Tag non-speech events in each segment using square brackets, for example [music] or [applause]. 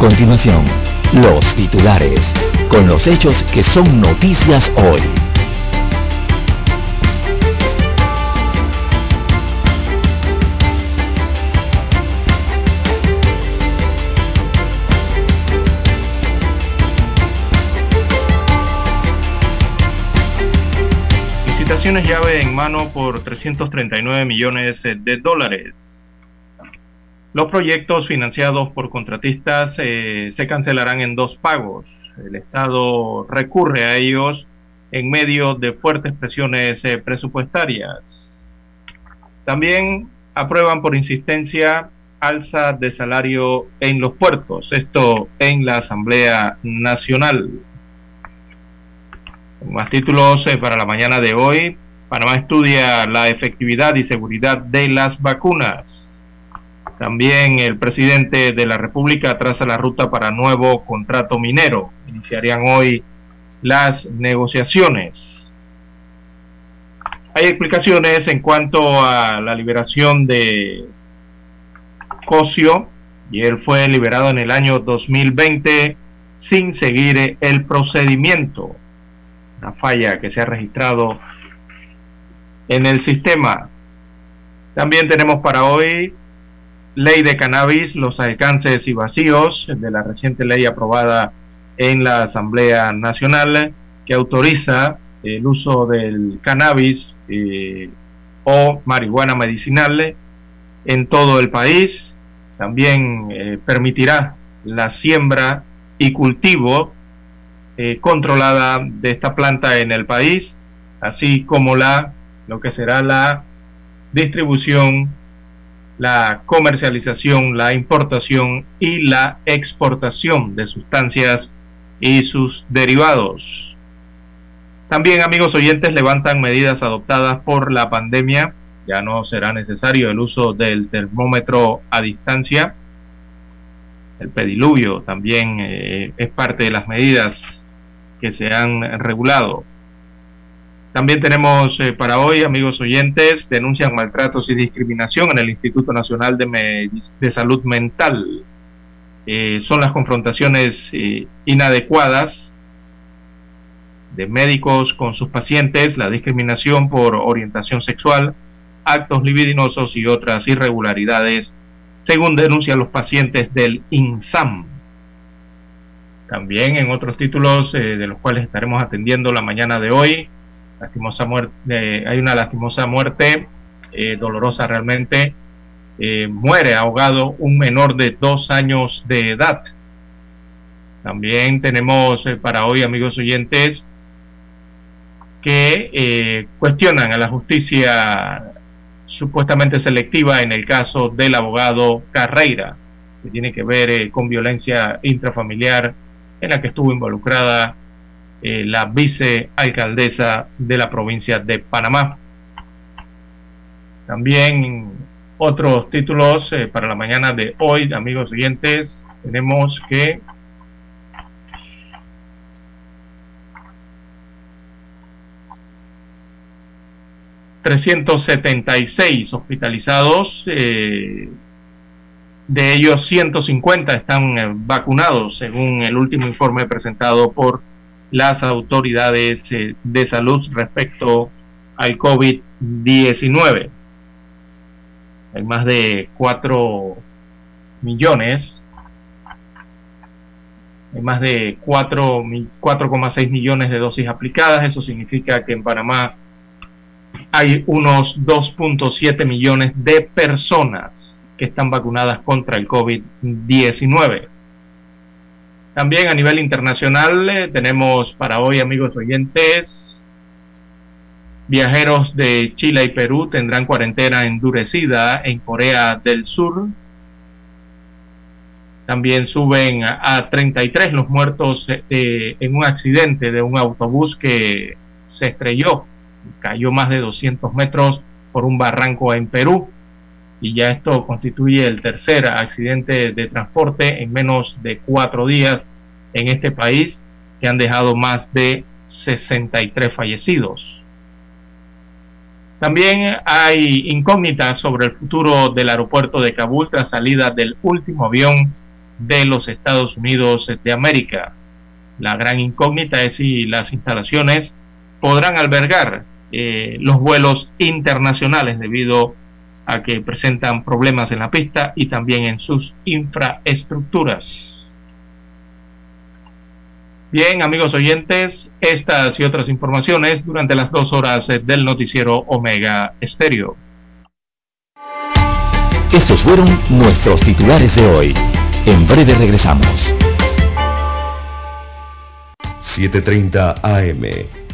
Continuación, los titulares, con los hechos que son noticias hoy. llave en mano por 339 millones de dólares. Los proyectos financiados por contratistas eh, se cancelarán en dos pagos. El Estado recurre a ellos en medio de fuertes presiones eh, presupuestarias. También aprueban por insistencia alza de salario en los puertos, esto en la Asamblea Nacional. Más títulos eh, para la mañana de hoy. Panamá estudia la efectividad y seguridad de las vacunas. También el presidente de la República traza la ruta para nuevo contrato minero. Iniciarían hoy las negociaciones. Hay explicaciones en cuanto a la liberación de Cosio, y él fue liberado en el año 2020 sin seguir el procedimiento una falla que se ha registrado en el sistema. También tenemos para hoy ley de cannabis, los alcances y vacíos de la reciente ley aprobada en la Asamblea Nacional que autoriza el uso del cannabis eh, o marihuana medicinal en todo el país. También eh, permitirá la siembra y cultivo eh, controlada de esta planta en el país, así como la lo que será la distribución, la comercialización, la importación y la exportación de sustancias y sus derivados. También, amigos oyentes, levantan medidas adoptadas por la pandemia. Ya no será necesario el uso del termómetro a distancia. El pediluvio también eh, es parte de las medidas que se han regulado. También tenemos eh, para hoy, amigos oyentes, denuncian maltratos y discriminación en el Instituto Nacional de, de Salud Mental. Eh, son las confrontaciones eh, inadecuadas de médicos con sus pacientes, la discriminación por orientación sexual, actos libidinosos y otras irregularidades, según denuncian los pacientes del INSAM. También en otros títulos de los cuales estaremos atendiendo la mañana de hoy, lastimosa muerte, hay una lastimosa muerte, eh, dolorosa realmente, eh, muere ahogado un menor de dos años de edad. También tenemos para hoy, amigos oyentes, que cuestionan a la justicia supuestamente selectiva en el caso del abogado Carreira, que tiene que ver con violencia intrafamiliar en la que estuvo involucrada eh, la vicealcaldesa de la provincia de Panamá. También otros títulos eh, para la mañana de hoy, amigos siguientes, tenemos que ...376 hospitalizados... Eh, de ellos 150 están vacunados, según el último informe presentado por las autoridades eh, de salud respecto al COVID-19. Hay más de 4 millones, hay más de 4,6 millones de dosis aplicadas. Eso significa que en Panamá hay unos 2.7 millones de personas que están vacunadas contra el COVID-19. También a nivel internacional eh, tenemos para hoy, amigos oyentes, viajeros de Chile y Perú tendrán cuarentena endurecida en Corea del Sur. También suben a, 33 los muertos eh, en un accidente de un autobús que se estrelló, cayó más de 200 metros por un barranco en Perú. Y ya esto constituye el tercer accidente de transporte en menos de cuatro días en este país, que han dejado más de 63 fallecidos. También hay incógnitas sobre el futuro del aeropuerto de Kabul tras salida del último avión de los Estados Unidos de América. La gran incógnita es si las instalaciones podrán albergar eh, los vuelos internacionales debido a que presentan problemas en la pista y también en sus infraestructuras. Bien, amigos oyentes, estas y otras informaciones durante las dos horas del noticiero Omega Estéreo. Estos fueron nuestros titulares de hoy. En breve regresamos. 7.30 AM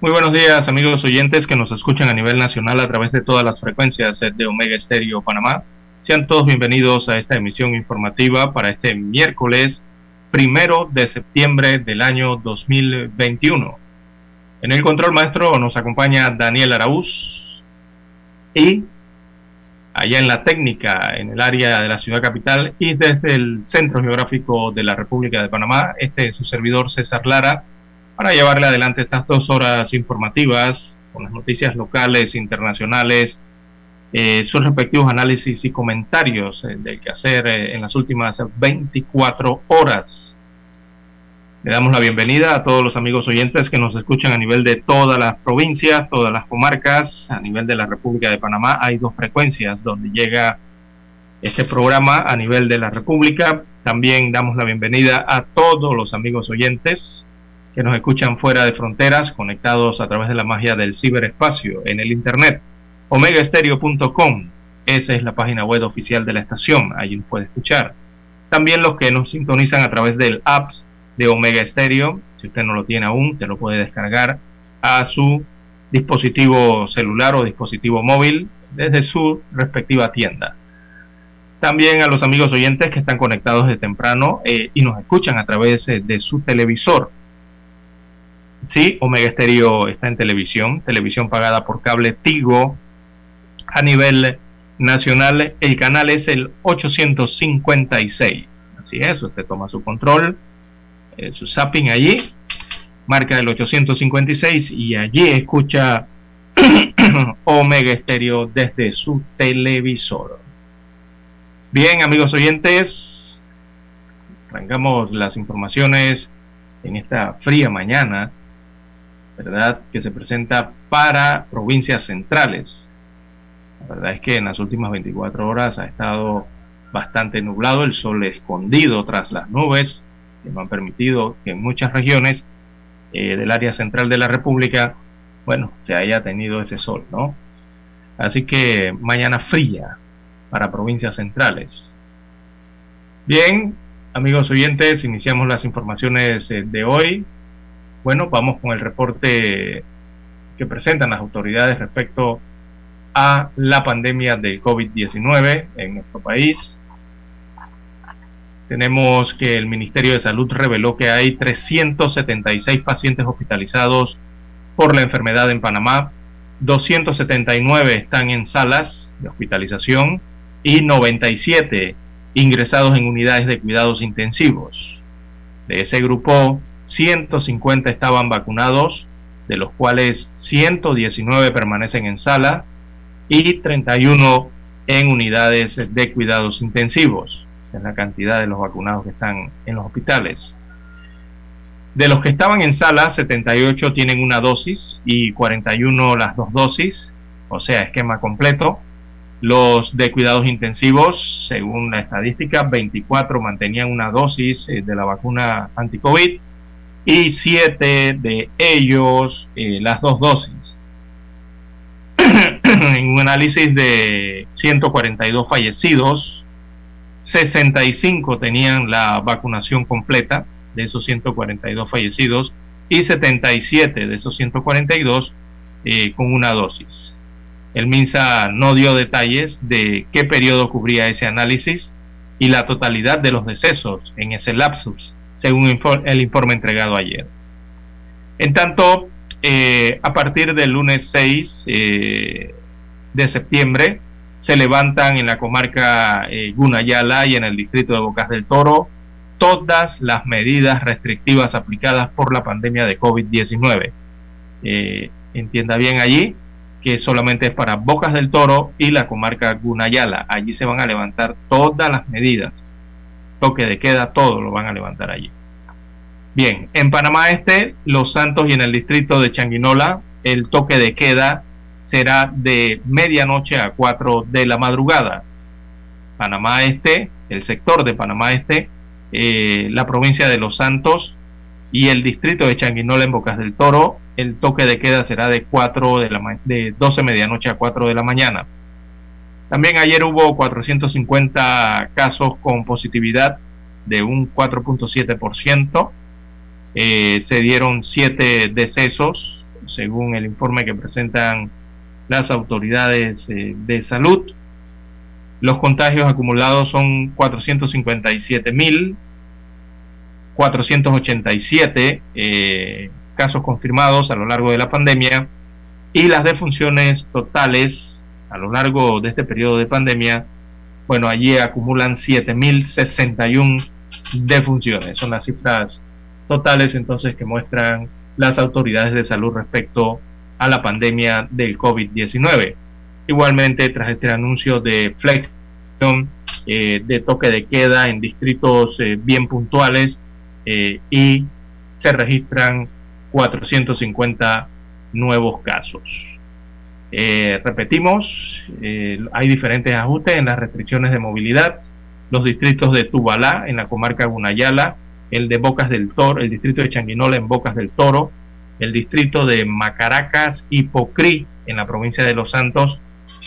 Muy buenos días amigos oyentes que nos escuchan a nivel nacional a través de todas las frecuencias de Omega Estéreo Panamá. Sean todos bienvenidos a esta emisión informativa para este miércoles primero de septiembre del año 2021. En el control maestro nos acompaña Daniel Araúz y allá en la técnica, en el área de la ciudad capital y desde el centro geográfico de la República de Panamá, este es su servidor César Lara para llevarle adelante estas dos horas informativas con las noticias locales, internacionales, eh, sus respectivos análisis y comentarios eh, del que hacer eh, en las últimas 24 horas. Le damos la bienvenida a todos los amigos oyentes que nos escuchan a nivel de todas las provincias, todas las comarcas, a nivel de la República de Panamá. Hay dos frecuencias donde llega este programa a nivel de la República. También damos la bienvenida a todos los amigos oyentes que nos escuchan fuera de fronteras, conectados a través de la magia del ciberespacio en el Internet. Omegaestereo.com, esa es la página web oficial de la estación, allí nos puede escuchar. También los que nos sintonizan a través del app de Omega Stereo, si usted no lo tiene aún, te lo puede descargar a su dispositivo celular o dispositivo móvil desde su respectiva tienda. También a los amigos oyentes que están conectados de temprano eh, y nos escuchan a través eh, de su televisor Sí, Omega Stereo está en televisión, televisión pagada por cable Tigo a nivel nacional. El canal es el 856. Así es, usted toma su control, eh, su zapping allí, marca el 856 y allí escucha [clears throat] Omega Stereo desde su televisor. Bien, amigos oyentes, arrancamos las informaciones en esta fría mañana ¿verdad? Que se presenta para provincias centrales. La verdad es que en las últimas 24 horas ha estado bastante nublado, el sol escondido tras las nubes, que no han permitido que en muchas regiones eh, del área central de la República, bueno, se haya tenido ese sol, ¿no? Así que mañana fría para provincias centrales. Bien, amigos oyentes, iniciamos las informaciones eh, de hoy bueno, vamos con el reporte que presentan las autoridades respecto a la pandemia del COVID-19 en nuestro país. Tenemos que el Ministerio de Salud reveló que hay 376 pacientes hospitalizados por la enfermedad en Panamá, 279 están en salas de hospitalización y 97 ingresados en unidades de cuidados intensivos. De ese grupo, 150 estaban vacunados, de los cuales 119 permanecen en sala y 31 en unidades de cuidados intensivos. Es la cantidad de los vacunados que están en los hospitales. De los que estaban en sala, 78 tienen una dosis y 41 las dos dosis, o sea, esquema completo. Los de cuidados intensivos, según la estadística, 24 mantenían una dosis eh, de la vacuna anti-COVID y 7 de ellos eh, las dos dosis. [clears throat] en un análisis de 142 fallecidos, 65 tenían la vacunación completa de esos 142 fallecidos y 77 de esos 142 eh, con una dosis. El MINSA no dio detalles de qué periodo cubría ese análisis y la totalidad de los decesos en ese lapsus, según el informe entregado ayer. En tanto, eh, a partir del lunes 6 eh, de septiembre, se levantan en la comarca eh, Gunayala y en el distrito de Bocas del Toro todas las medidas restrictivas aplicadas por la pandemia de COVID-19. Eh, entienda bien allí que solamente es para Bocas del Toro y la comarca Gunayala. Allí se van a levantar todas las medidas. Toque de queda, todo lo van a levantar allí. Bien, en Panamá Este, Los Santos y en el distrito de Changuinola, el toque de queda será de medianoche a 4 de la madrugada. Panamá Este, el sector de Panamá Este, eh, la provincia de Los Santos y el distrito de Changuinola en Bocas del Toro, el toque de queda será de 4 de la de 12 medianoche a 4 de la mañana. También ayer hubo 450 casos con positividad de un 4.7%. Eh, se dieron 7 decesos, según el informe que presentan las autoridades eh, de salud. Los contagios acumulados son 457.487 eh, casos confirmados a lo largo de la pandemia y las defunciones totales a lo largo de este periodo de pandemia, bueno, allí acumulan 7.061 defunciones. Son las cifras totales entonces que muestran las autoridades de salud respecto a la pandemia del COVID-19. Igualmente, tras este anuncio de flexión eh, de toque de queda en distritos eh, bien puntuales eh, y se registran 450 nuevos casos. Repetimos, hay diferentes ajustes en las restricciones de movilidad. Los distritos de Tubalá en la comarca Gunayala, el de Bocas del Toro, el distrito de Changuinola en Bocas del Toro, el distrito de Macaracas y Pocrí, en la provincia de Los Santos,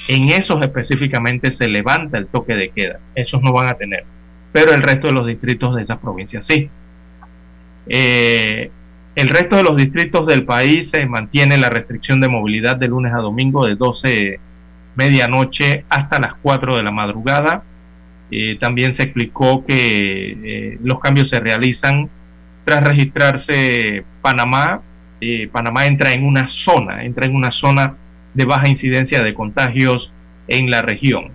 en esos específicamente se levanta el toque de queda. Esos no van a tener. Pero el resto de los distritos de esas provincias sí. Eh, el resto de los distritos del país se mantiene la restricción de movilidad de lunes a domingo de 12 medianoche hasta las 4 de la madrugada. Eh, también se explicó que eh, los cambios se realizan tras registrarse Panamá eh, Panamá entra en una zona, entra en una zona de baja incidencia de contagios en la región.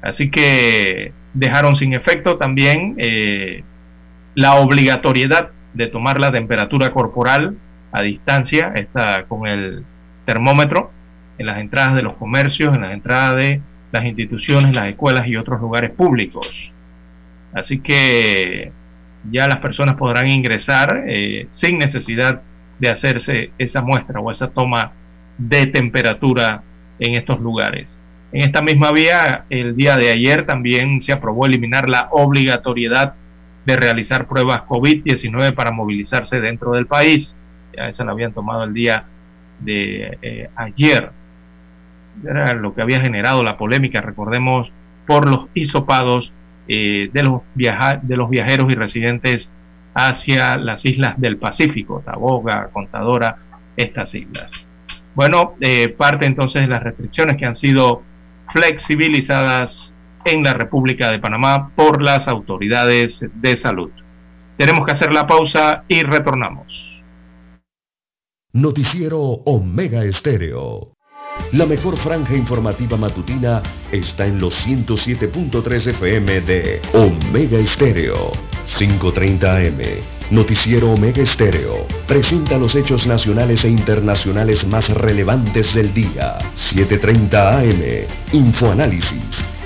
Así que dejaron sin efecto también la obligatoriedad de tomar la temperatura corporal a distancia, está con el termómetro en las entradas de los comercios, en las entradas de las instituciones, las escuelas y otros lugares públicos. Así que ya las personas podrán ingresar eh, sin necesidad de hacerse esa muestra o esa toma de temperatura en estos lugares. En esta misma vía, el día de ayer también se aprobó eliminar la obligatoriedad de realizar pruebas COVID-19 para movilizarse dentro del país. Ya esa la habían tomado el día de eh, ayer. Era lo que había generado la polémica, recordemos, por los hisopados eh, de, los de los viajeros y residentes hacia las islas del Pacífico, Taboga, Contadora, estas islas. Bueno, eh, parte entonces de las restricciones que han sido flexibilizadas en la República de Panamá por las autoridades de salud. Tenemos que hacer la pausa y retornamos. Noticiero Omega Estéreo. La mejor franja informativa matutina está en los 107.3 FM de Omega Estéreo. 5.30 AM. Noticiero Omega Estéreo. Presenta los hechos nacionales e internacionales más relevantes del día. 7.30 AM. Infoanálisis.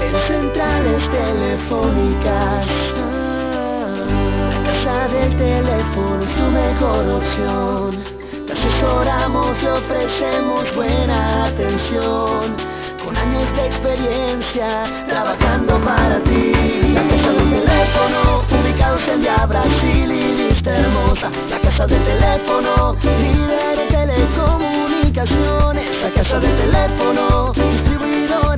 En centrales telefónicas, la casa del teléfono es tu mejor opción te asesoramos y ofrecemos buena atención. Con años de experiencia trabajando para ti. La casa del teléfono, ubicados en Via Brasil y lista hermosa. La casa del teléfono, líder de telecomunicaciones. La casa del teléfono, distribuidores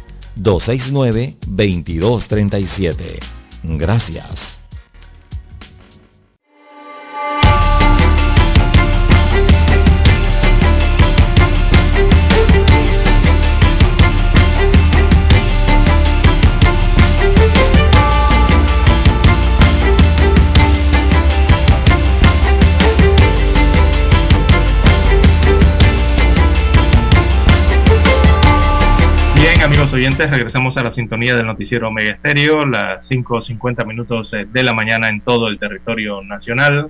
269-2237. Gracias. Amigos oyentes, regresamos a la sintonía del noticiero Omega Estéreo, las 5.50 minutos eh, de la mañana en todo el territorio nacional.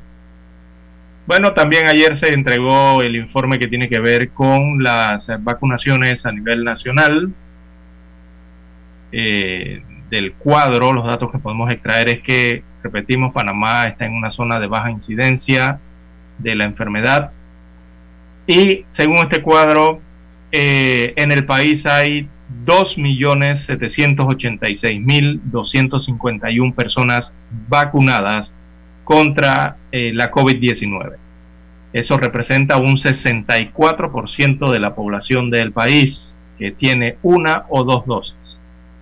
Bueno, también ayer se entregó el informe que tiene que ver con las vacunaciones a nivel nacional. Eh, del cuadro, los datos que podemos extraer es que, repetimos, Panamá está en una zona de baja incidencia de la enfermedad. Y según este cuadro, eh, en el país hay 2.786.251 personas vacunadas contra eh, la COVID-19. Eso representa un 64% de la población del país que tiene una o dos dosis.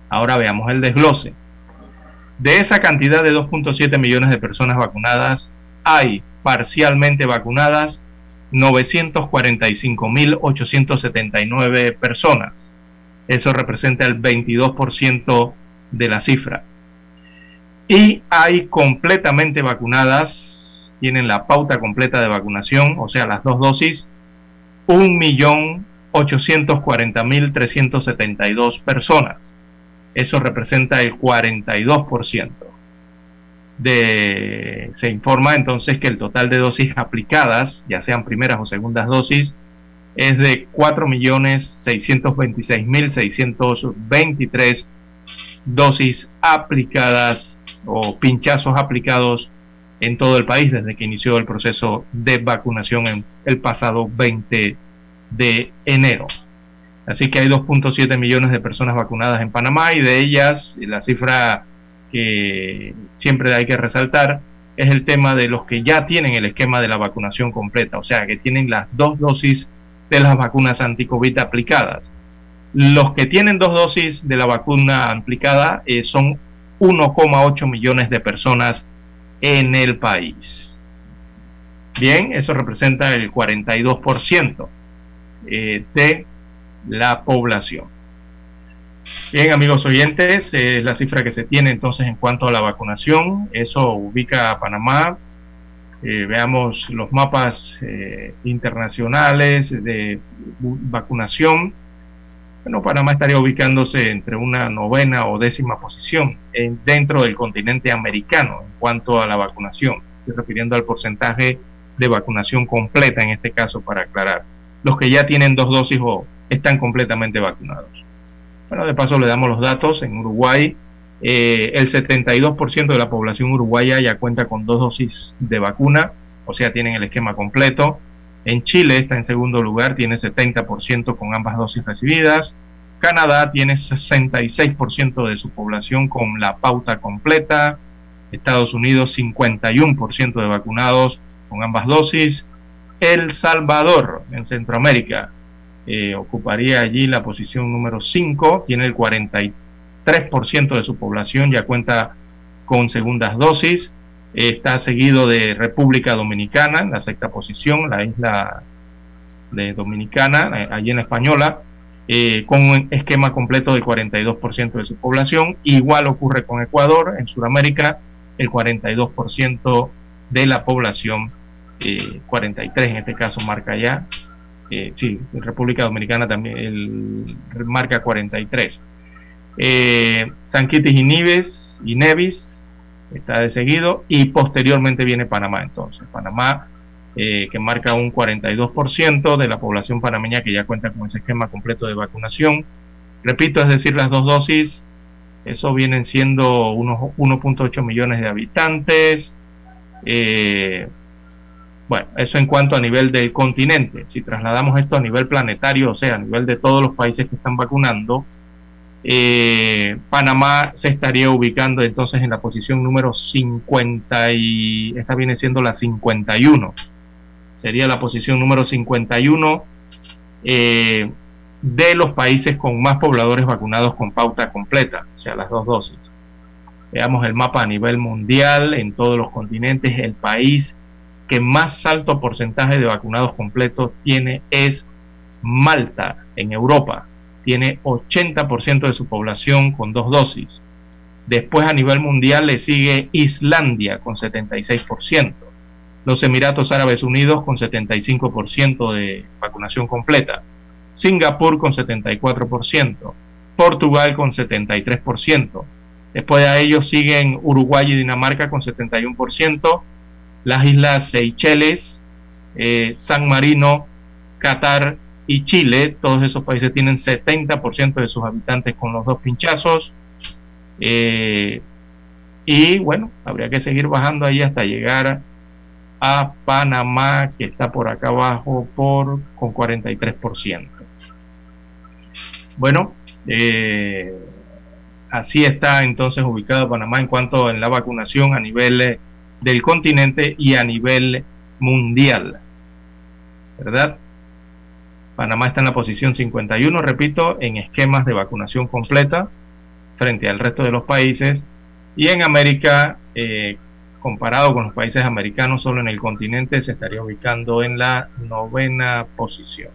Ahora veamos el desglose. De esa cantidad de 2.7 millones de personas vacunadas, hay parcialmente vacunadas 945.879 personas eso representa el 22% de la cifra. Y hay completamente vacunadas, tienen la pauta completa de vacunación, o sea, las dos dosis, 1.840.372 personas. Eso representa el 42%. De, se informa entonces que el total de dosis aplicadas, ya sean primeras o segundas dosis, es de 4.626.623 dosis aplicadas o pinchazos aplicados en todo el país desde que inició el proceso de vacunación en el pasado 20 de enero. Así que hay 2.7 millones de personas vacunadas en Panamá y de ellas la cifra que siempre hay que resaltar es el tema de los que ya tienen el esquema de la vacunación completa, o sea, que tienen las dos dosis de las vacunas anti-COVID aplicadas. Los que tienen dos dosis de la vacuna aplicada eh, son 1,8 millones de personas en el país. Bien, eso representa el 42% eh, de la población. Bien, amigos oyentes, es la cifra que se tiene entonces en cuanto a la vacunación. Eso ubica a Panamá eh, veamos los mapas eh, internacionales de vacunación. Bueno, Panamá estaría ubicándose entre una novena o décima posición dentro del continente americano en cuanto a la vacunación. estoy refiriendo al porcentaje de vacunación completa en este caso para aclarar, los que ya tienen dos dosis o están completamente vacunados. Bueno, de paso le damos los datos, en Uruguay eh, el 72% de la población uruguaya ya cuenta con dos dosis de vacuna, o sea, tienen el esquema completo. En Chile está en segundo lugar, tiene 70% con ambas dosis recibidas. Canadá tiene 66% de su población con la pauta completa. Estados Unidos 51% de vacunados con ambas dosis. El Salvador, en Centroamérica, eh, ocuparía allí la posición número 5, tiene el 43% de su población, ya cuenta con segundas dosis. está seguido de República Dominicana, en la sexta posición, la isla de Dominicana, eh, allí en la Española, eh, con un esquema completo del 42% de su población. Igual ocurre con Ecuador, en Sudamérica, el 42% de la población, 43 en este caso marca ya, eh, sí, República Dominicana también el, marca 43. Eh, San y Nives y Nevis está de seguido y posteriormente viene Panamá entonces. Panamá eh, que marca un 42% de la población panameña que ya cuenta con ese esquema completo de vacunación. Repito, es decir, las dos dosis, eso vienen siendo unos 1.8 millones de habitantes. Eh, bueno, eso en cuanto a nivel del continente. Si trasladamos esto a nivel planetario, o sea, a nivel de todos los países que están vacunando, eh, Panamá se estaría ubicando entonces en la posición número 50 y esta viene siendo la 51. Sería la posición número 51 eh, de los países con más pobladores vacunados con pauta completa, o sea, las dos dosis. Veamos el mapa a nivel mundial, en todos los continentes, el país que más alto porcentaje de vacunados completos tiene es Malta, en Europa. Tiene 80% de su población con dos dosis. Después a nivel mundial le sigue Islandia con 76%. Los Emiratos Árabes Unidos con 75% de vacunación completa. Singapur con 74%. Portugal con 73%. Después de ellos siguen Uruguay y Dinamarca con 71% las islas Seychelles, eh, San Marino, Qatar y Chile, todos esos países tienen 70% de sus habitantes con los dos pinchazos. Eh, y bueno, habría que seguir bajando ahí hasta llegar a Panamá, que está por acá abajo por con 43%. Bueno, eh, así está entonces ubicado Panamá en cuanto en la vacunación a nivel del continente y a nivel mundial. ¿Verdad? Panamá está en la posición 51, repito, en esquemas de vacunación completa frente al resto de los países. Y en América, eh, comparado con los países americanos, solo en el continente se estaría ubicando en la novena posición.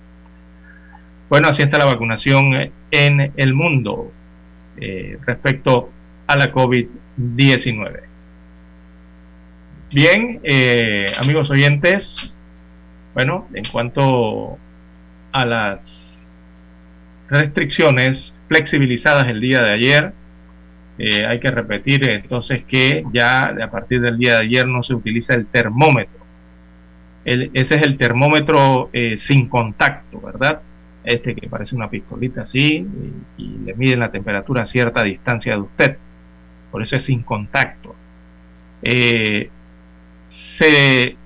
Bueno, así está la vacunación en el mundo eh, respecto a la COVID-19. Bien, eh, amigos oyentes, bueno, en cuanto a las restricciones flexibilizadas el día de ayer, eh, hay que repetir entonces que ya a partir del día de ayer no se utiliza el termómetro. ese es el termómetro eh, sin contacto, ¿verdad? Este que parece una pistolita así y, le mide la temperatura a cierta distancia de usted. Por eso es sin contacto. Eh, se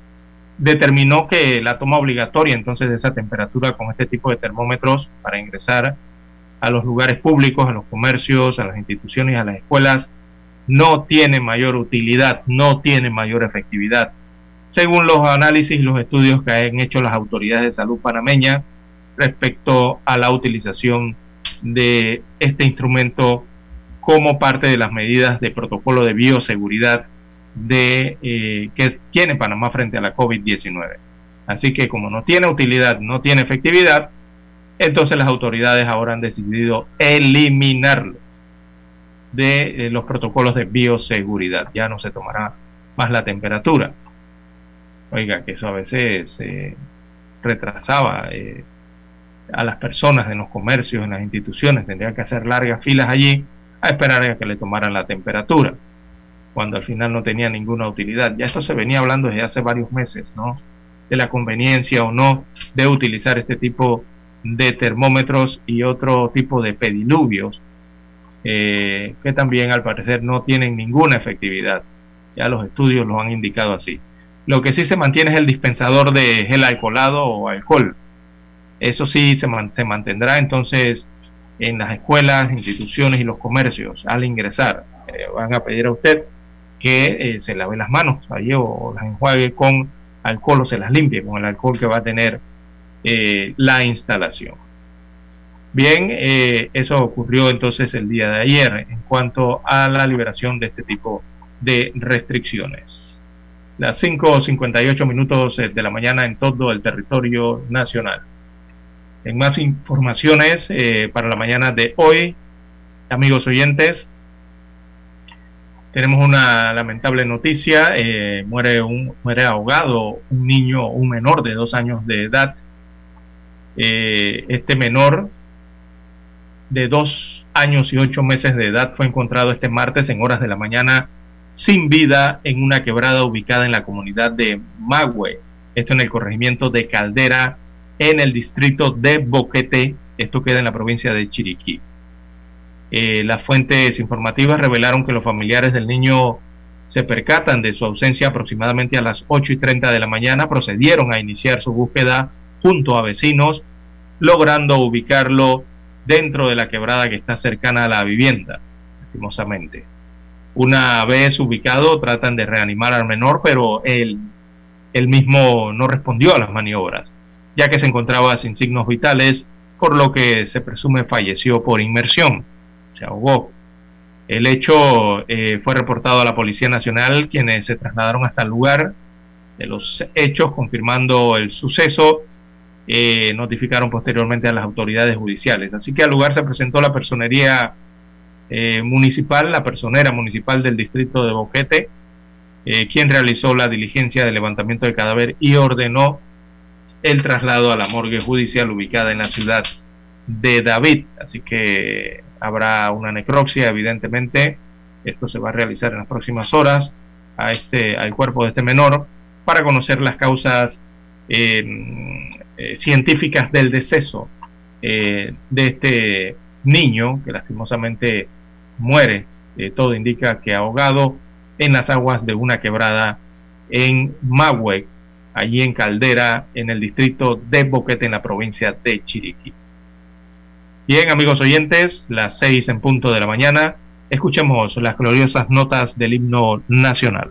determinó que la toma obligatoria entonces de esa temperatura con este tipo de termómetros para ingresar a los lugares públicos, a los comercios, a las instituciones, a las escuelas, no tiene mayor utilidad, no tiene mayor efectividad. Según los análisis y los estudios que han hecho las autoridades de salud panameña respecto a la utilización de este instrumento como parte de las medidas de protocolo de bioseguridad de eh, que tiene Panamá frente a la COVID-19. Así que como no tiene utilidad, no tiene efectividad, entonces las autoridades ahora han decidido eliminarlo de eh, los protocolos de bioseguridad. Ya no se tomará más la temperatura. Oiga, que eso a veces eh, retrasaba a las personas en los comercios, en las instituciones, tendrían que hacer largas filas allí a esperar a que le tomaran la temperatura. Cuando al final no tenía ninguna utilidad. Ya esto se venía hablando desde hace varios meses, ¿no? De la conveniencia o no de utilizar este tipo de termómetros y otro tipo de pediluvios eh, que también al parecer no tienen ninguna efectividad. Ya los estudios lo han indicado así. Lo que sí se mantiene es el dispensador de gel alcoholado o alcohol. Eso sí se, se mantendrá entonces en las escuelas, instituciones y los comercios al ingresar. Eh, van a pedir a usted que eh, se lave las manos ahí o las enjuague con alcohol o se las limpie con el alcohol que va a tener eh, la instalación. Bien, eso ocurrió entonces el día de ayer en cuanto a la liberación de este tipo de restricciones. Las 5.58 minutos de la mañana en todo el territorio nacional. En más informaciones eh, para la mañana de hoy, amigos oyentes, tenemos una lamentable noticia. Eh, muere, un, muere ahogado un niño, un menor de dos años de edad. Eh, este menor de dos años y ocho meses de edad fue encontrado este martes en horas de la mañana sin vida en una quebrada ubicada en la comunidad de Magüe, esto en el corregimiento de Caldera, en el distrito de Boquete, esto queda en la provincia de Chiriquí. Eh, las fuentes informativas revelaron que los familiares del niño se percatan de su ausencia aproximadamente a las 8 y 30 de la mañana, procedieron a iniciar su búsqueda junto a vecinos, logrando ubicarlo dentro de la quebrada que está cercana a la vivienda, lastimosamente. Una vez ubicado, tratan de reanimar al menor, pero él, él mismo no respondió a las maniobras ya que se encontraba sin signos vitales, por lo que se presume falleció por inmersión, se ahogó. El hecho eh, fue reportado a la Policía Nacional, quienes se trasladaron hasta el lugar de los hechos, confirmando el suceso, eh, notificaron posteriormente a las autoridades judiciales. Así que al lugar se presentó la personería eh, municipal, la personera municipal del distrito de Boquete, quien realizó la diligencia de levantamiento del cadáver y ordenó el traslado a la morgue judicial ubicada en la ciudad de David. Así que habrá una necropsia, evidentemente. Esto se va a realizar en las próximas horas a este, al cuerpo de este menor para conocer las causas eh, eh, científicas del deceso eh, de este niño que lastimosamente muere. todo indica que ahogado en las aguas de una quebrada en Mahuec, allí en Caldera, en el distrito de Boquete, en la provincia de Chiriquí. Bien, amigos oyentes, las seis en punto de la mañana, escuchemos las gloriosas notas del himno nacional.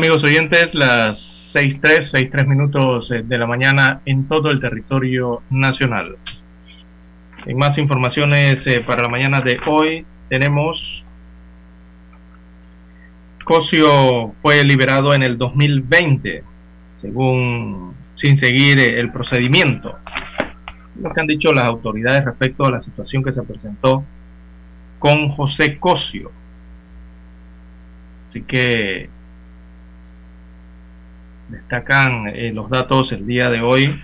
Amigos oyentes, las 6.3, 6.3 minutos eh, de la mañana en todo el territorio nacional. En más informaciones eh, para la mañana de hoy tenemos Cosio fue liberado en el 2020, según sin seguir eh, el procedimiento. Lo que han dicho las autoridades respecto a la situación que se presentó con José Cosio. Así que destacan eh, los datos el día de hoy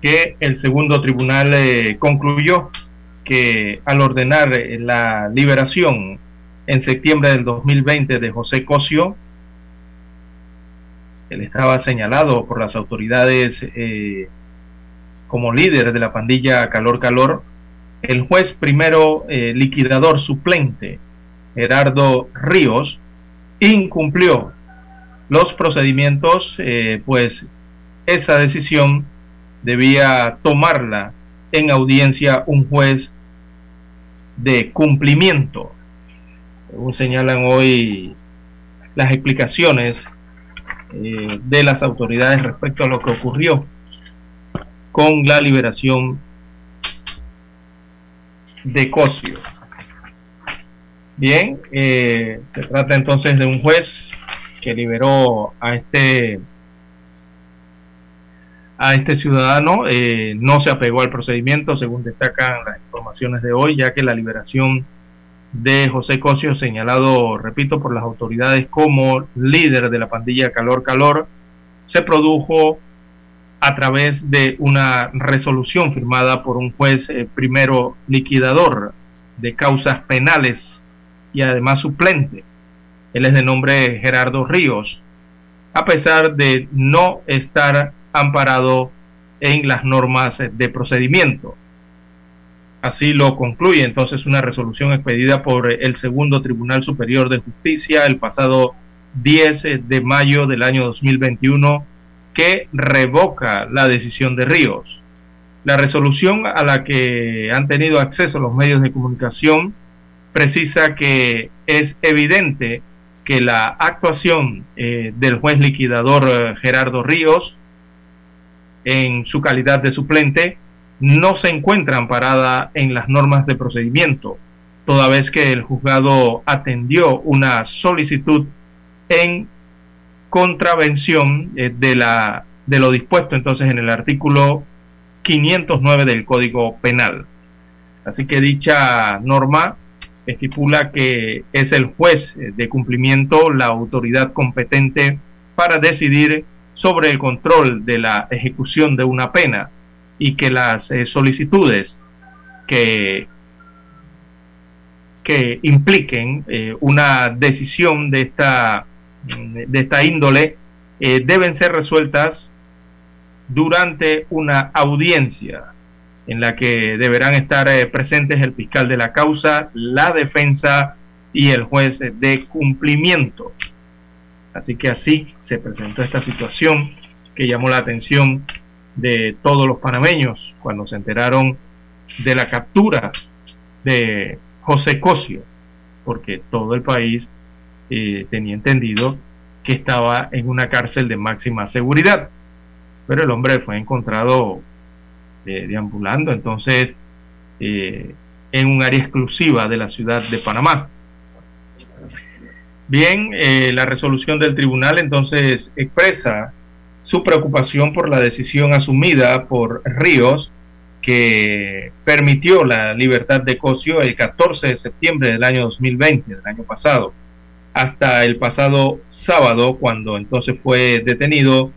que el segundo tribunal eh, concluyó que al ordenar eh, la liberación en septiembre del 2020 de José Cosio, él estaba señalado por las autoridades como líder de la pandilla Calor Calor, el juez primero liquidador suplente, Gerardo Ríos, incumplió los procedimientos, pues esa decisión debía tomarla en audiencia un juez de cumplimiento. Según señalan hoy las explicaciones eh, de las autoridades respecto a lo que ocurrió con la liberación de Cosio. Bien, eh, se trata entonces de un juez que liberó a este a este ciudadano eh, no se apegó al procedimiento, según destacan las informaciones de hoy, ya que la liberación de José Cosio, señalado, repito, por las autoridades como líder de la pandilla Calor Calor, se produjo a través de una resolución firmada por un juez eh, primero liquidador de causas penales y además suplente. Él es de nombre Gerardo Ríos, a pesar de no estar amparado en las normas de procedimiento. Así lo concluye entonces una resolución expedida por el segundo Tribunal Superior de Justicia el pasado 10 de mayo del año 2021 que revoca la decisión de Ríos. La resolución a la que han tenido acceso los medios de comunicación precisa que es evidente que la actuación eh, del juez liquidador eh, Gerardo Ríos en su calidad de suplente no se encuentra amparada en las normas de procedimiento, toda vez que el juzgado atendió una solicitud en contravención eh, de, la, de lo dispuesto entonces en el artículo 509 del Código Penal. Así que dicha norma estipula que es el juez eh, de cumplimiento la autoridad competente para decidir sobre el control de la ejecución de una pena y que las eh, solicitudes que, que impliquen eh, una decisión de esta, de esta índole deben ser resueltas durante una audiencia en la que deberán estar presentes el fiscal de la causa, la defensa y el juez de cumplimiento. Así que así se presentó esta situación que llamó la atención de todos los panameños cuando se enteraron de la captura de José Cosio, porque todo el país eh, tenía entendido que estaba en una cárcel de máxima seguridad, pero el hombre fue encontrado eh, deambulando entonces eh, en un área exclusiva de la ciudad de Panamá. Bien, eh, la resolución del tribunal entonces expresa su preocupación por la decisión asumida por Ríos que permitió la libertad de Cosio el 14 de septiembre del año 2020, del año pasado, hasta el pasado sábado, cuando entonces fue detenido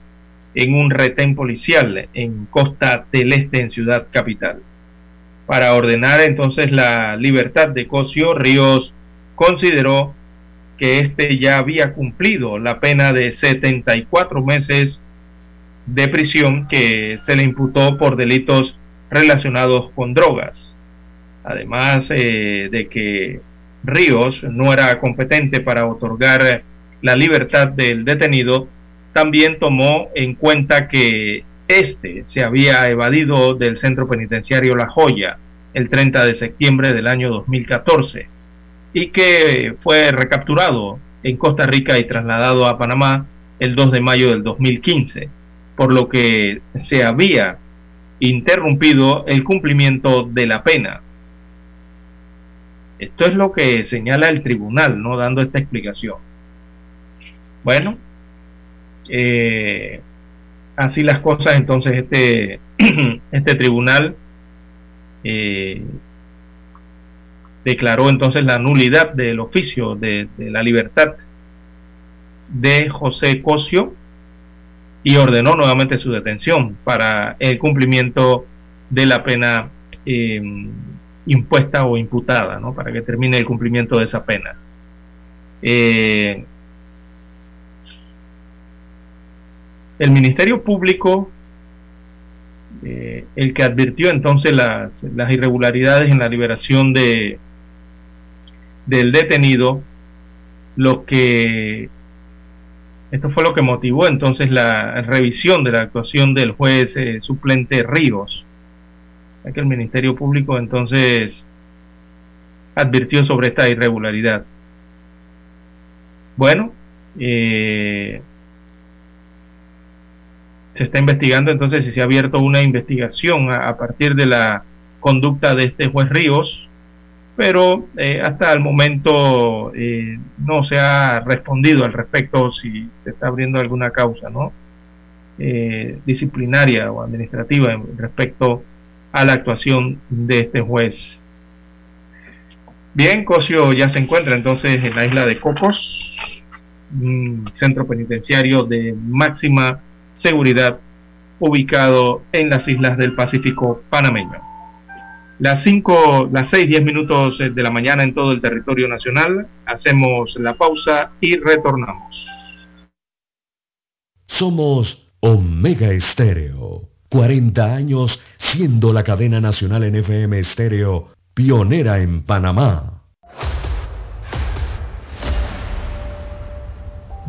en un retén policial en Costa del Este, en Ciudad Capital. Para ordenar entonces la libertad de Cosio, Ríos consideró que éste ya había cumplido la pena de 74 meses de prisión que se le imputó por delitos relacionados con drogas. Además eh, de que Ríos no era competente para otorgar la libertad del detenido, también tomó en cuenta que este se había evadido del centro penitenciario La Joya el 30 de septiembre del año 2014 y que fue recapturado en Costa Rica y trasladado a Panamá el 2 de mayo del 2015, por lo que se había interrumpido el cumplimiento de la pena. Esto es lo que señala el tribunal, ¿no? Dando esta explicación. Bueno, eh, así las cosas, entonces este, [clears throat] este tribunal eh, declaró entonces la nulidad del oficio de, la libertad de José Cosio y ordenó nuevamente su detención para el cumplimiento de la pena eh, impuesta o imputada, ¿no? para que termine el cumplimiento de esa pena. El Ministerio Público, eh, el que advirtió entonces las, irregularidades en la liberación de, del detenido, lo que esto fue lo que motivó entonces la revisión de la actuación del juez eh, suplente Ríos, ya el Ministerio Público entonces advirtió sobre esta irregularidad. Bueno, eh, se está investigando entonces si se ha abierto una investigación a, partir de la conducta de este juez Ríos, pero eh, hasta el momento eh, no se ha respondido al respecto si se está abriendo alguna causa ¿no? Eh, disciplinaria o administrativa respecto a la actuación de este juez. Bien, Cosio ya se encuentra entonces en la isla de Cocos, un centro penitenciario de máxima seguridad ubicado en las islas del Pacífico panameño. Las 5, las 6, 10 minutos de la mañana en todo el territorio nacional, hacemos la pausa y retornamos. Somos Omega Estéreo, 40 años siendo la cadena nacional en FM Estéreo, pionera en Panamá.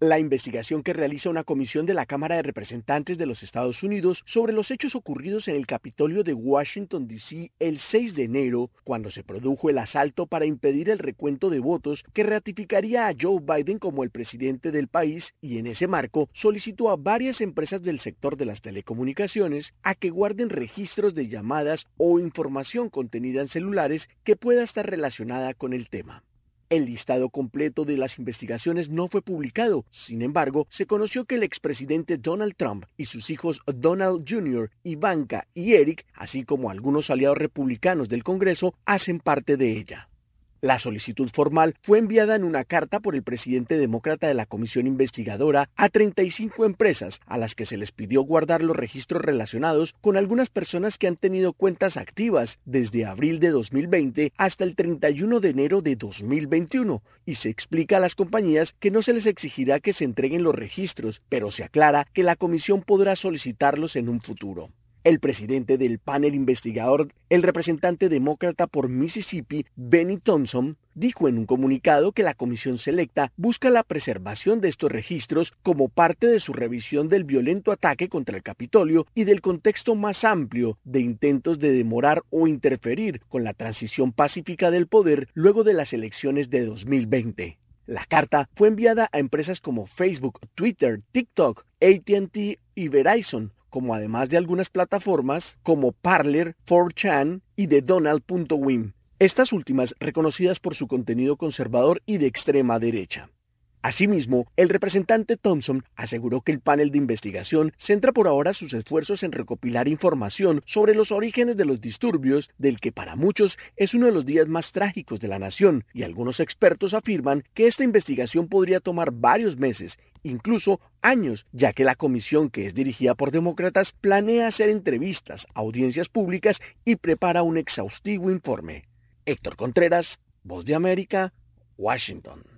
La investigación que realiza una comisión de la Cámara de Representantes de los Estados Unidos sobre los hechos ocurridos en el Capitolio de Washington, D.C. el 6 de enero, cuando se produjo el asalto para impedir el recuento de votos que ratificaría a Joe Biden como el presidente del país y en ese marco solicitó a varias empresas del sector de las telecomunicaciones a que guarden registros de llamadas o información contenida en celulares que pueda estar relacionada con el tema. El listado completo de las investigaciones no fue publicado. Sin embargo, se conoció que el expresidente Donald Trump y sus hijos Donald Jr., Ivanka y Eric, así como algunos aliados republicanos del Congreso, hacen parte de ella. La solicitud formal fue enviada en una carta por el presidente demócrata de la comisión investigadora a 35 empresas a las que se les pidió guardar los registros relacionados con algunas personas que han tenido cuentas activas desde abril de 2020 hasta el 31 de enero de 2021 y se explica a las compañías que no se les exigirá que se entreguen los registros, pero se aclara que la comisión podrá solicitarlos en un futuro. El presidente del panel investigador, el representante demócrata por Mississippi, Benny Thompson, dijo en un comunicado que la comisión selecta busca la preservación de estos registros como parte de su revisión del violento ataque contra el Capitolio y del contexto más amplio de intentos de demorar o interferir con la transición pacífica del poder luego de las elecciones de 2020. La carta fue enviada a empresas como Facebook, Twitter, TikTok, ATT y Verizon, como además de algunas plataformas como Parler, 4chan y de Donald.wim, estas últimas reconocidas por su contenido conservador y de extrema derecha. Asimismo, el representante Thompson aseguró que el panel de investigación centra por ahora sus esfuerzos en recopilar información sobre los orígenes de los disturbios, del que para muchos es uno de los días más trágicos de la nación, y algunos expertos afirman que esta investigación podría tomar varios meses, incluso años, ya que la comisión que es dirigida por demócratas planea hacer entrevistas, audiencias públicas y prepara un exhaustivo informe. Héctor Contreras, Voz de América, Washington.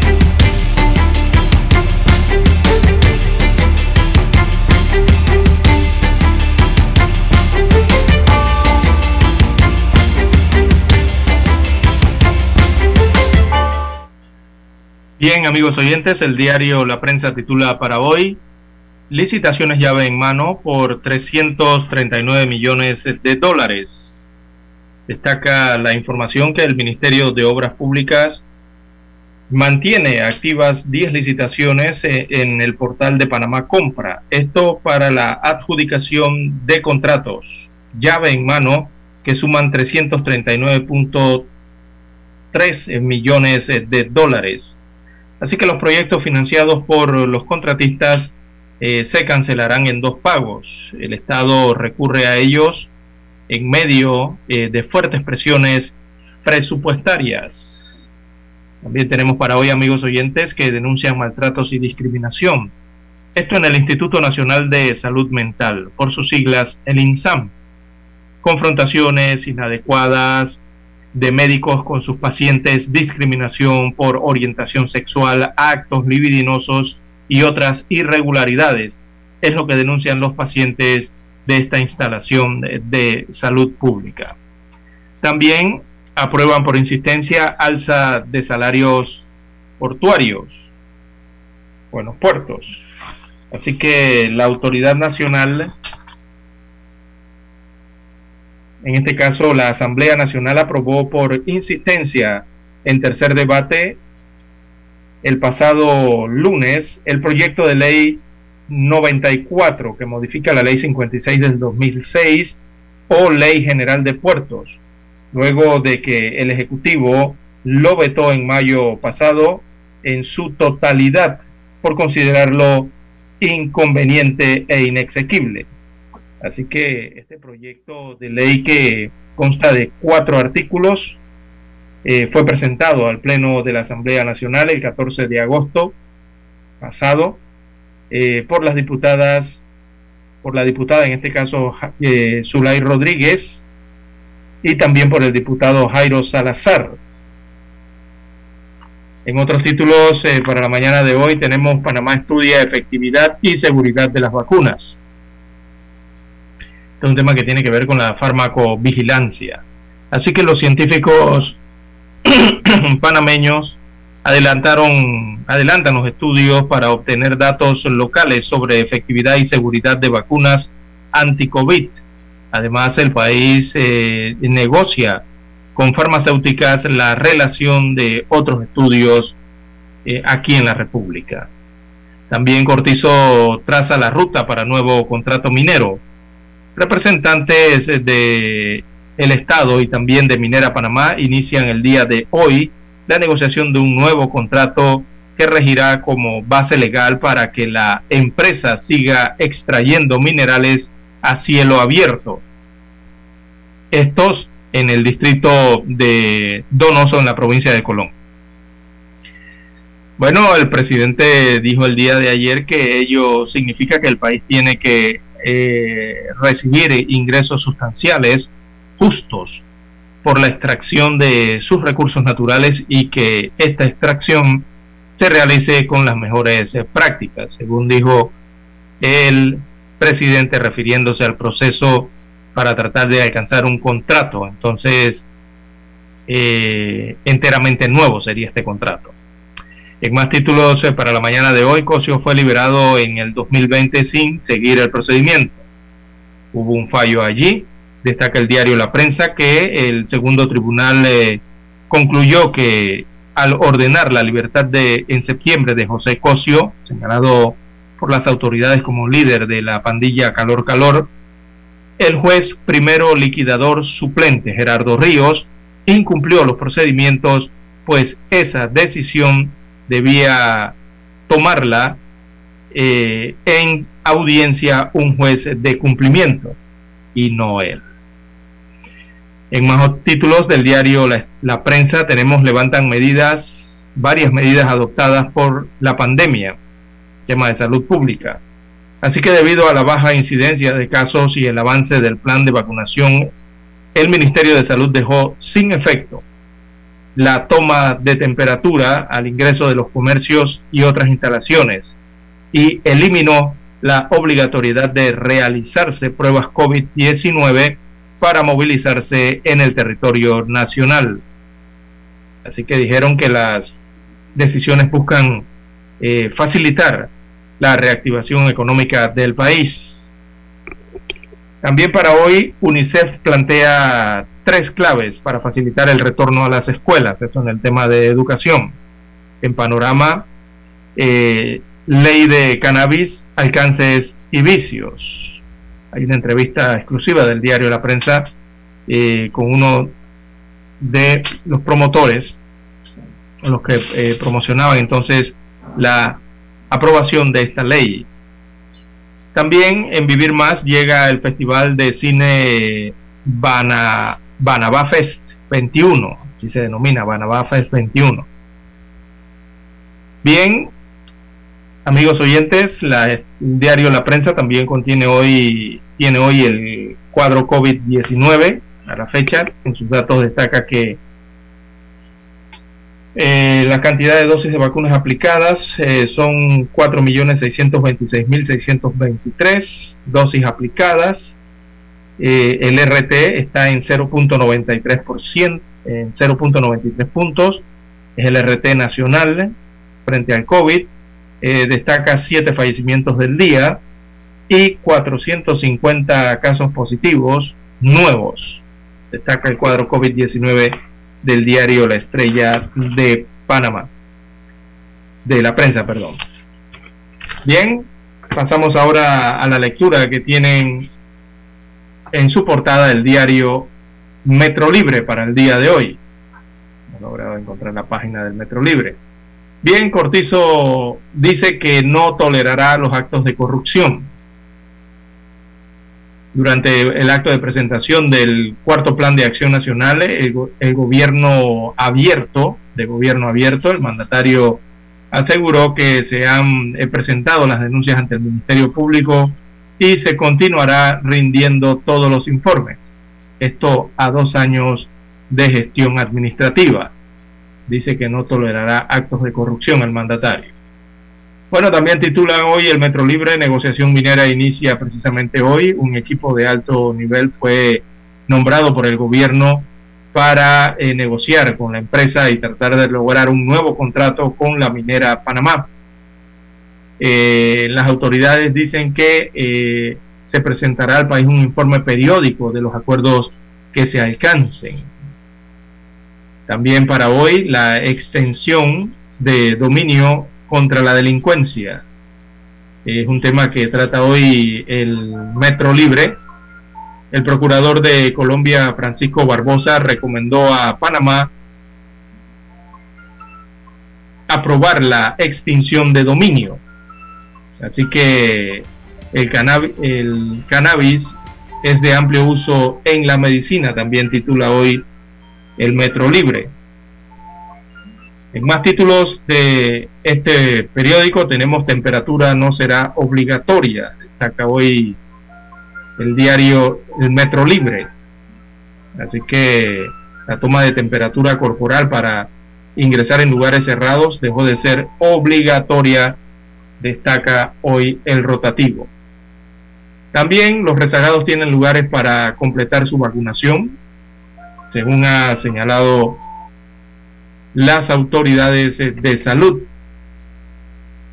Bien, amigos oyentes, el diario La Prensa titula para hoy licitaciones llave en mano por 339 millones de dólares. Destaca la información que el Ministerio de Obras Públicas mantiene activas 10 licitaciones eh, en el portal de Panamá Compra. Esto para la adjudicación de contratos llave en mano que suman 339.3 millones de dólares. Así que los proyectos financiados por los contratistas eh, se cancelarán en dos pagos. El Estado recurre a ellos en medio eh, de fuertes presiones presupuestarias. También tenemos para hoy amigos oyentes que denuncian maltratos y discriminación. Esto en el Instituto Nacional de Salud Mental, por sus siglas el INSAM. Confrontaciones inadecuadas, de médicos con sus pacientes, discriminación por orientación sexual, actos libidinosos y otras irregularidades. Es lo que denuncian los pacientes de esta instalación de, salud pública. También aprueban por insistencia alza de salarios portuarios, buenos puertos. Así que la autoridad nacional en este caso, la Asamblea Nacional aprobó por insistencia en tercer debate el pasado lunes el proyecto de ley 94 que modifica la ley 56 del 2006 o ley general de puertos, luego de que el Ejecutivo lo vetó en mayo pasado en su totalidad por considerarlo inconveniente e inexequible. Así que este proyecto de ley que consta de cuatro artículos eh, fue presentado al Pleno de la Asamblea Nacional el 14 de agosto pasado eh, por las diputadas, por la diputada en este caso eh, Zulay Rodríguez y también por el diputado Jairo Salazar. En otros títulos para la mañana de hoy tenemos Panamá estudia efectividad y seguridad de las vacunas es un tema que tiene que ver con la farmacovigilancia. Así que los científicos [clears throat] panameños adelantaron, adelantan los estudios para obtener datos locales sobre efectividad y seguridad de vacunas anti-COVID. Además, el país eh, negocia con farmacéuticas la relación de otros estudios eh, aquí en la República. También Cortizo traza la ruta para nuevo contrato minero Representantes de el Estado y también de Minera Panamá inician el día de hoy la negociación de un nuevo contrato que regirá como base legal para que la empresa siga extrayendo minerales a cielo abierto. Estos en el distrito de Donoso, en la provincia de Colón. Bueno, el presidente dijo el día de ayer que ello significa que el país tiene que eh, recibir ingresos sustanciales justos por la extracción de sus recursos naturales y que esta extracción se realice con las mejores eh, prácticas, según dijo el presidente refiriéndose al proceso para tratar de alcanzar un contrato. Entonces, eh, enteramente nuevo sería este contrato. En más títulos eh, para la mañana de hoy, Cosio fue liberado en el 2020 sin seguir el procedimiento. Hubo un fallo allí. Destaca el diario La Prensa que el segundo tribunal eh, concluyó que al ordenar la libertad de en septiembre de José Cosio, señalado por las autoridades como líder de la pandilla Calor Calor, el juez primero liquidador suplente Gerardo Ríos incumplió los procedimientos, pues esa decisión debía tomarla eh, en audiencia un juez de cumplimiento y no él. En más títulos del diario la, Prensa tenemos levantan medidas, varias medidas adoptadas por la pandemia, tema de salud pública. Así que debido a la baja incidencia de casos y el avance del plan de vacunación, el Ministerio de Salud dejó sin efecto la toma de temperatura al ingreso de los comercios y otras instalaciones y eliminó la obligatoriedad de realizarse pruebas COVID-19 para movilizarse en el territorio nacional. Así que dijeron que las decisiones buscan eh, facilitar la reactivación económica del país. También para hoy, UNICEF plantea tres claves para facilitar el retorno a las escuelas, eso en el tema de educación. En panorama, eh, ley de cannabis, alcances y vicios. Hay una entrevista exclusiva del diario La Prensa eh, con uno de los promotores, los que eh, promocionaban entonces la aprobación de esta ley. También en Vivir Más llega el Festival de Cine Bana, Banabá Fest 21, si se denomina Banabá Fest 21. Bien, amigos oyentes, la, el diario La Prensa también contiene hoy, tiene hoy el cuadro COVID-19 a la fecha. En sus datos destaca que eh, la cantidad de dosis de vacunas aplicadas eh, son 4.626.623 dosis aplicadas. Eh, el RT está en 0.93%, en 0.93 puntos. Es el RT nacional frente al COVID. destaca 7 fallecimientos del día y 450 casos positivos nuevos. Destaca el cuadro COVID-19 del diario La Estrella de Panamá, de la prensa, perdón. Bien, pasamos ahora a la lectura que tienen en su portada el diario Metro Libre para el día de hoy. No he logrado encontrar la página del Metro Libre. Bien, Cortizo dice que no tolerará los actos de corrupción durante el acto de presentación del cuarto plan de acción nacional, el, gobierno abierto, de gobierno abierto, el mandatario aseguró que se han presentado las denuncias ante el Ministerio Público y se continuará rindiendo todos los informes. Esto a dos años de gestión administrativa. Dice que no tolerará actos de corrupción el mandatario. Bueno, también titulan hoy el Metro Libre, negociación minera inicia precisamente hoy. Un equipo de alto nivel fue nombrado por el gobierno para eh, negociar con la empresa y tratar de lograr un nuevo contrato con la minera Panamá. Eh, las autoridades dicen que eh, se presentará al país un informe periódico de los acuerdos que se alcancen. También para hoy la extensión de dominio contra la delincuencia. Es un tema que trata hoy el Metro Libre. El procurador de Colombia, Francisco Barbosa, recomendó a Panamá aprobar la extinción de dominio. Así que el, cannabis es de amplio uso en la medicina, también titula hoy el Metro Libre. En más títulos de este periódico tenemos temperatura no será obligatoria. Destaca hoy el diario El Metro Libre. Así que la toma de temperatura corporal para ingresar en lugares cerrados dejó de ser obligatoria, destaca hoy el rotativo. También los rezagados tienen lugares para completar su vacunación, según ha señalado las autoridades de salud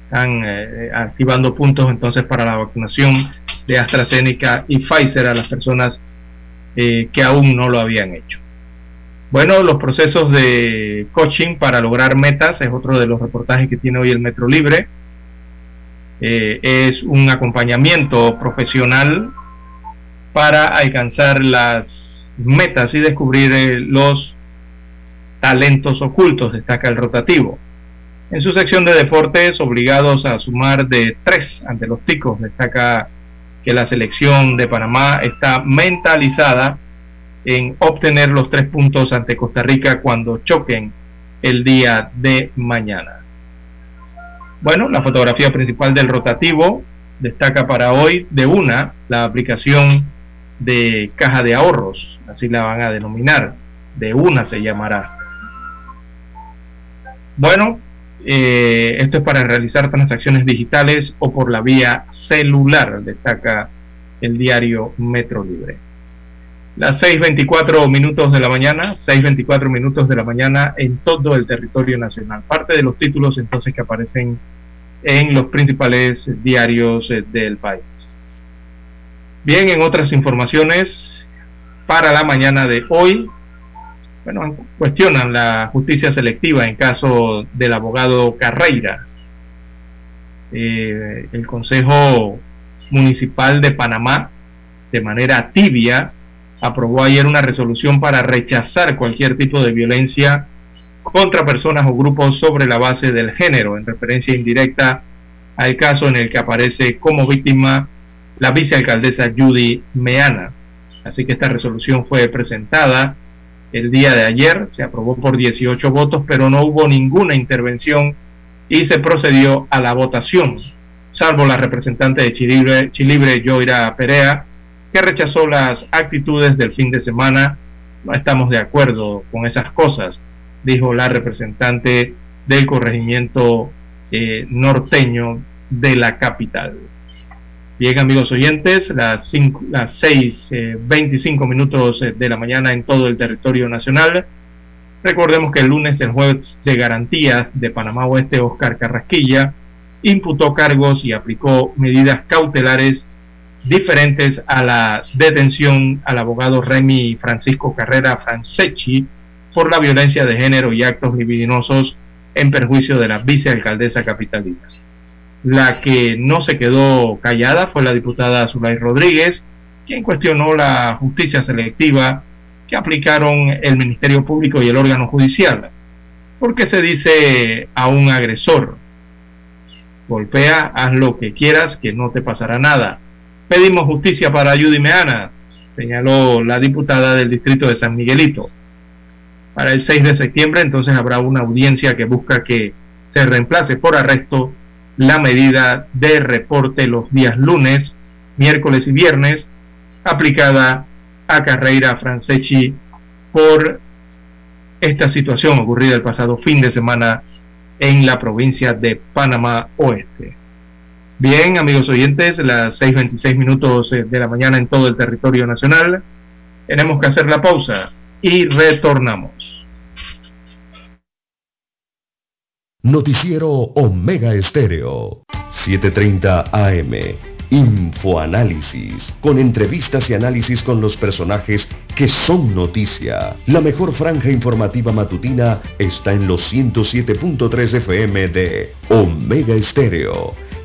están eh, activando puntos entonces para la vacunación de AstraZeneca y Pfizer a las personas eh, que aún no lo habían hecho. Bueno, los procesos de coaching para lograr metas es otro de los reportajes que tiene hoy el Metro Libre. Es un acompañamiento profesional para alcanzar las metas y descubrir los talentos ocultos, destaca el rotativo. En su sección de deportes, obligados a sumar de tres ante los ticos, destaca que la selección de Panamá está mentalizada en obtener los tres puntos ante Costa Rica cuando choquen el día de mañana. Bueno, la fotografía principal del rotativo destaca para hoy de una la aplicación de caja de ahorros, así la van a denominar, de una se llamará. Bueno, eh, esto es para realizar transacciones digitales o por la vía celular, destaca el diario Metro Libre. Las 6.24 minutos de la mañana, 6.24 minutos de la mañana en todo el territorio nacional. Parte de los títulos entonces que aparecen en los principales diarios eh, del país. Bien, en otras informaciones, para la mañana de hoy, bueno, cuestionan la justicia selectiva en caso del abogado Carreira. Eh, el Consejo Municipal de Panamá, de manera tibia, aprobó ayer una resolución para rechazar cualquier tipo de violencia contra personas o grupos sobre la base del género, en referencia indirecta al caso en el que aparece como víctima la vicealcaldesa Judy Meana. Así que esta resolución fue presentada el día de ayer, se aprobó por 18 votos, pero no hubo ninguna intervención y se procedió a la votación, salvo la representante de Chilibre, Chilibre Joira Perea, que rechazó las actitudes del fin de semana. No estamos de acuerdo con esas cosas, dijo la representante del corregimiento eh, norteño de la capital. Bien, amigos oyentes, las, las 6.25 eh, minutos eh, de la mañana en todo el territorio nacional. Recordemos que el lunes el juez de garantías de Panamá Oeste, Oscar Carrasquilla, imputó cargos y aplicó medidas cautelares diferentes a la detención al abogado Remy Francisco Carrera Franceschi por la violencia de género y actos libidinosos en perjuicio de la vicealcaldesa capitalina. La que no se quedó callada fue la diputada Zulay Rodríguez, quien cuestionó la justicia selectiva que aplicaron el Ministerio Público y el órgano judicial. Porque se dice a un agresor, golpea, haz lo que quieras, que no te pasará nada. Pedimos justicia para Judy Meana, señaló la diputada del distrito de San Miguelito. Para el 6 de septiembre entonces habrá una audiencia que busca que se reemplace por arresto la medida de reporte los días lunes, miércoles y viernes, aplicada a Carreira Franceschi por esta situación ocurrida el pasado fin de semana en la provincia de Panamá Oeste. Bien, amigos oyentes, las 6.26 minutos eh, de la mañana en todo el territorio nacional. Tenemos que hacer la pausa y retornamos. Noticiero Omega Estéreo, 7:30 AM. Infoanálisis, con entrevistas y análisis con los personajes que son noticia. La mejor franja informativa matutina está en los 107.3 FM de Omega Estéreo,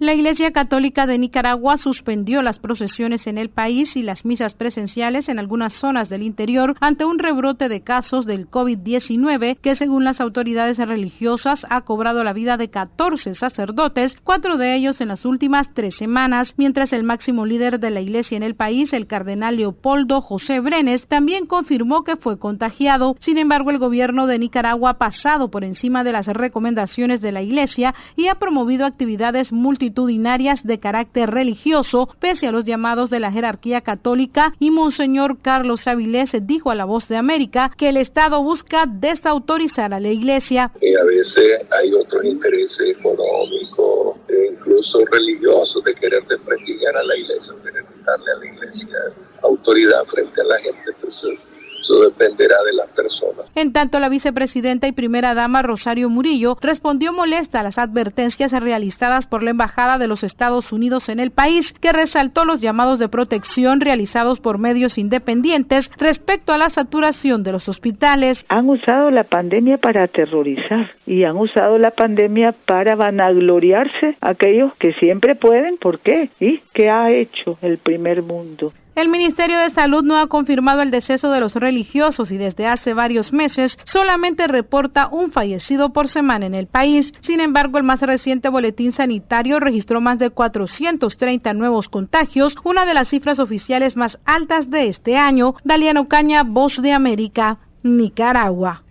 La Iglesia Católica de Nicaragua suspendió las procesiones en el país y las misas presenciales en algunas zonas del interior ante un rebrote de casos del COVID-19 que según las autoridades religiosas ha cobrado la vida de 14 sacerdotes, cuatro de ellos en las últimas tres semanas, mientras el máximo líder de la Iglesia en el país, el cardenal Leopoldo José Brenes, también confirmó que fue contagiado. Sin embargo, el gobierno de Nicaragua ha pasado por encima de las recomendaciones de la Iglesia y ha promovido actividades multitudinarias multitudinarias de carácter religioso, pese a los llamados de la jerarquía católica, y Monseñor Carlos Avilés dijo a La Voz de América que el Estado busca desautorizar a la Iglesia. Y a veces hay otros intereses económicos, e incluso religiosos, de querer desprestigiar a la Iglesia, de querer quitarle a la Iglesia autoridad frente a la gente. Entonces, eso dependerá de las personas. En tanto, la vicepresidenta y primera dama Rosario Murillo respondió molesta a las advertencias realizadas por la Embajada de los Estados Unidos en el país, que resaltó los llamados de protección realizados por medios independientes respecto a la saturación de los hospitales. Han usado la pandemia para aterrorizar y han usado la pandemia para vanagloriarse aquellos que siempre pueden. ¿Por qué? ¿Y qué ha hecho el primer mundo? El Ministerio de Salud no ha confirmado el deceso de los religiosos y desde hace varios meses solamente reporta un fallecido por semana en el país. Sin embargo, el más reciente boletín sanitario registró más de 430 nuevos contagios, una de las cifras oficiales más altas de este año. Daliano Caña, Voz de América, Nicaragua.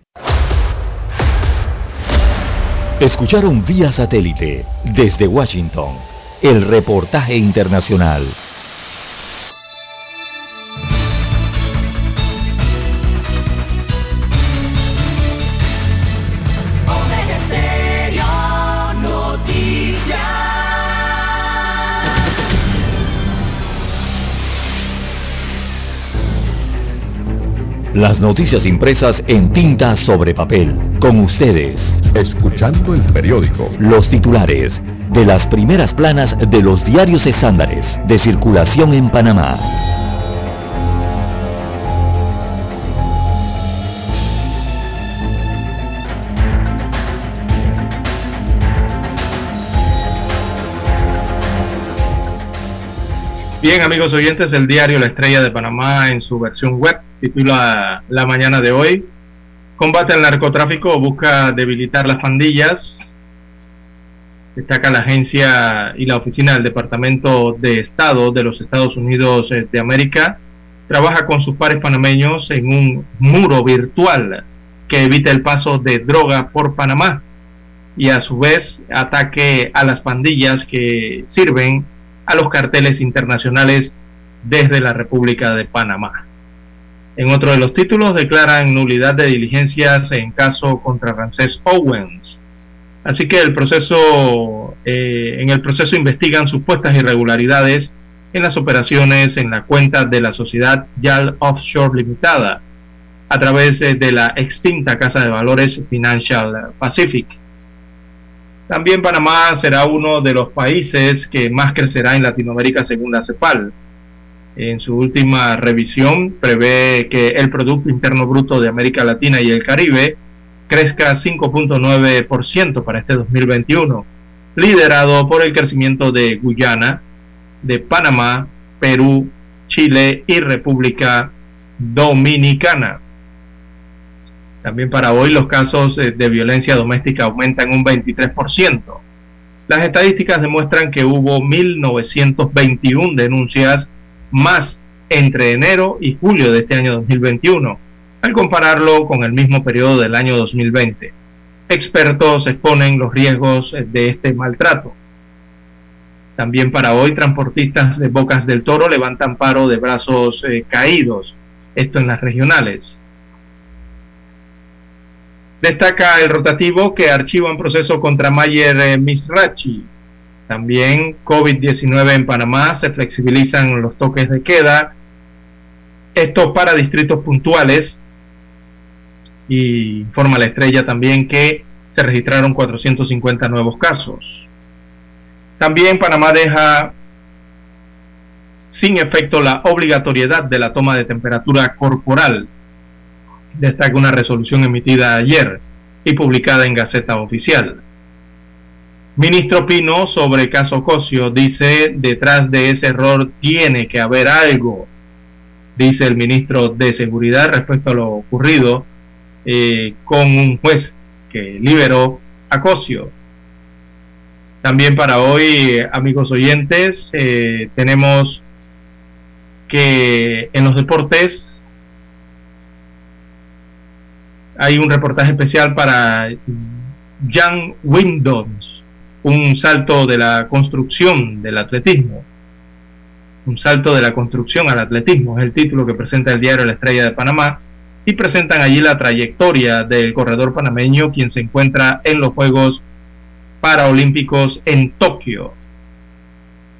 Escucharon vía satélite desde Washington el reportaje internacional. Las noticias impresas en tinta sobre papel. Con ustedes. Escuchando el periódico. Los titulares de las primeras planas de los diarios estándares de circulación en Panamá. Bien, amigos oyentes, el diario La Estrella de Panamá en su versión web titula La mañana de hoy. Combate al narcotráfico busca debilitar las pandillas. Destaca la agencia y la oficina del Departamento de Estado de los Estados Unidos eh, de América. Trabaja con sus pares panameños en un muro virtual que evita el paso de droga por Panamá y a su vez ataque a las pandillas que sirven a los carteles internacionales desde la República de Panamá. En otro de los títulos declaran nulidad de diligencias en caso contra Ramsés Owens. Así que el proceso, eh, en el proceso investigan supuestas irregularidades en las operaciones en la cuenta de la sociedad YAL Offshore Limitada a través de la extinta Casa de Valores Financial Pacific. También Panamá será uno de los países que más crecerá en Latinoamérica según la CEPAL. En su última revisión prevé que el Producto Interno Bruto de América Latina y el Caribe crezca 5.9% para este 2021, liderado por el crecimiento de Guyana, de Panamá, Perú, Chile y República Dominicana. También para hoy los casos eh, de violencia doméstica aumentan un 23%. Las estadísticas demuestran que hubo 1.921 denuncias más entre enero y julio de este año 2021, al compararlo con el mismo periodo del año 2020. Expertos exponen los riesgos de este maltrato. También para hoy, transportistas de Bocas del Toro levantan paro de brazos eh, caídos, esto en las regionales. Destaca el rotativo que archiva un proceso contra Mayer eh, Misrachi. También COVID-19 en Panamá, se flexibilizan los toques de queda. Esto para distritos puntuales. Y informa la estrella también que se registraron 450 nuevos casos. También Panamá deja sin efecto la obligatoriedad de la toma de temperatura corporal destaca una resolución emitida ayer y publicada en Gaceta Oficial. Ministro Pino sobre caso Cosio dice, detrás de ese error tiene que haber algo, dice el ministro de Seguridad respecto a lo ocurrido eh, con un juez que liberó a Cosio. También para hoy, amigos oyentes, eh, tenemos que en los deportes hay un reportaje especial para Jan Windows, un salto de la construcción del atletismo. Un salto de la construcción al atletismo es el título que presenta el diario La Estrella de Panamá y presentan allí la trayectoria del corredor panameño quien se encuentra en los Juegos Paralímpicos en Tokio.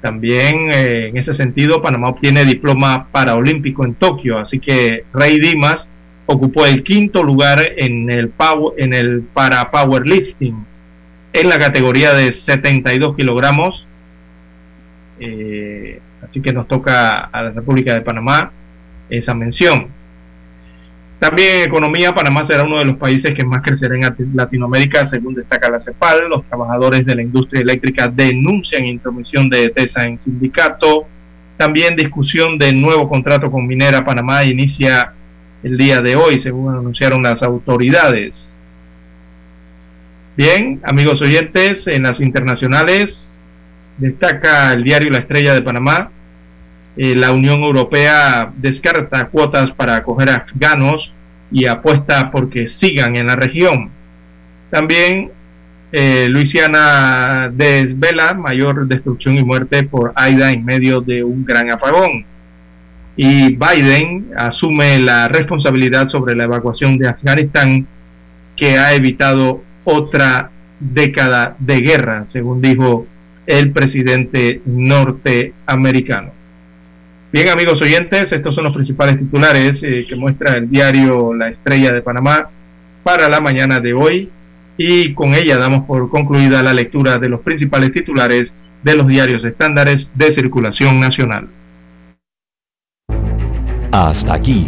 También eh, en ese sentido Panamá obtiene diploma paraolímpico en Tokio, así que Rey Dimas ocupó el quinto lugar en el, power, en el para powerlifting en la categoría de 72 kilogramos. Eh, así que nos toca a la República de Panamá esa mención. También en economía, Panamá será uno de los países que más crecerá en Latinoamérica, según destaca la CEPAL. Los trabajadores de la industria eléctrica denuncian intromisión de TESA en sindicato. También discusión de nuevo contrato con Minera Panamá inicia el día de hoy, según anunciaron las autoridades. Bien, amigos oyentes, en las internacionales destaca el diario La Estrella de Panamá. Eh, la Unión Europea descarta cuotas para acoger afganos y apuesta porque sigan en la región. También eh, Luisiana desvela mayor destrucción y muerte por Aida en medio de un gran apagón. Y Biden asume la responsabilidad sobre la evacuación de Afganistán que ha evitado otra década de guerra, según dijo el presidente norteamericano. Bien, amigos oyentes, estos son los principales titulares eh, que muestra el diario La Estrella de Panamá para la mañana de hoy y con ella damos por concluida la lectura de los principales titulares de los diarios estándares de circulación nacional. Hasta aquí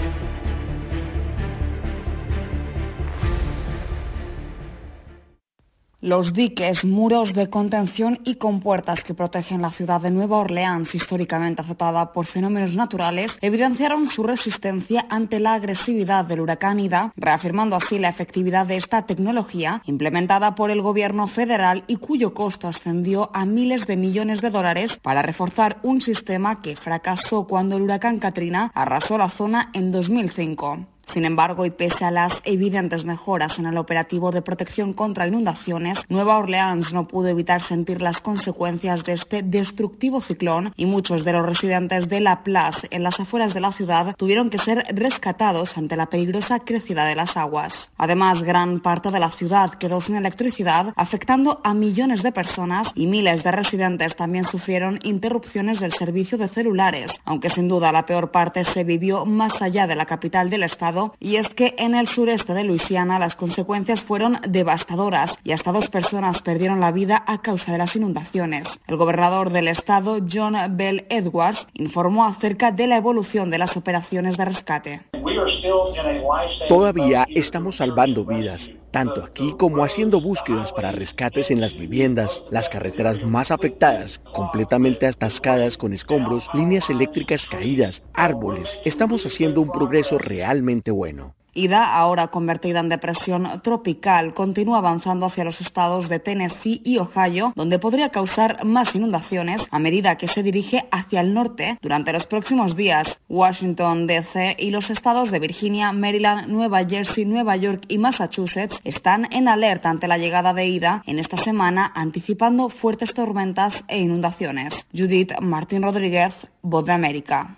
Los diques, muros de contención y compuertas que protegen la ciudad de Nueva Orleans, históricamente azotada por fenómenos naturales, evidenciaron su resistencia ante la agresividad del huracán Ida, reafirmando así la efectividad de esta tecnología implementada por el gobierno federal y cuyo costo ascendió a miles de millones de dólares para reforzar un sistema que fracasó cuando el huracán Katrina arrasó la zona en 2005. Sin embargo, y pese a las evidentes mejoras en el operativo de protección contra inundaciones, Nueva Orleans no pudo evitar sentir las consecuencias de este destructivo ciclón y muchos de los residentes de La Place, en las afueras de la ciudad, tuvieron que ser rescatados ante la peligrosa crecida de las aguas. Además, gran parte de la ciudad quedó sin electricidad, afectando a millones de personas y miles de residentes también sufrieron interrupciones del servicio de celulares, aunque sin duda la peor parte se vivió más allá de la capital del estado y es que en el sureste de Luisiana las consecuencias fueron devastadoras y hasta dos personas perdieron la vida a causa de las inundaciones. El gobernador del estado, John Bell Edwards, informó acerca de la evolución de las operaciones de rescate. Todavía estamos salvando vidas tanto aquí como haciendo búsquedas para rescates en las viviendas, las carreteras más afectadas, completamente atascadas con escombros, líneas eléctricas caídas, árboles. Estamos haciendo un progreso realmente bueno. Ida, ahora convertida en depresión tropical, continúa avanzando hacia los estados de Tennessee y Ohio, donde podría causar más inundaciones a medida que se dirige hacia el norte durante los próximos días. Washington, D.C. y los estados de Virginia, Maryland, Nueva Jersey, Nueva York y Massachusetts están en alerta ante la llegada de Ida en esta semana, anticipando fuertes tormentas e inundaciones. Judith Martín Rodríguez, Voz de América.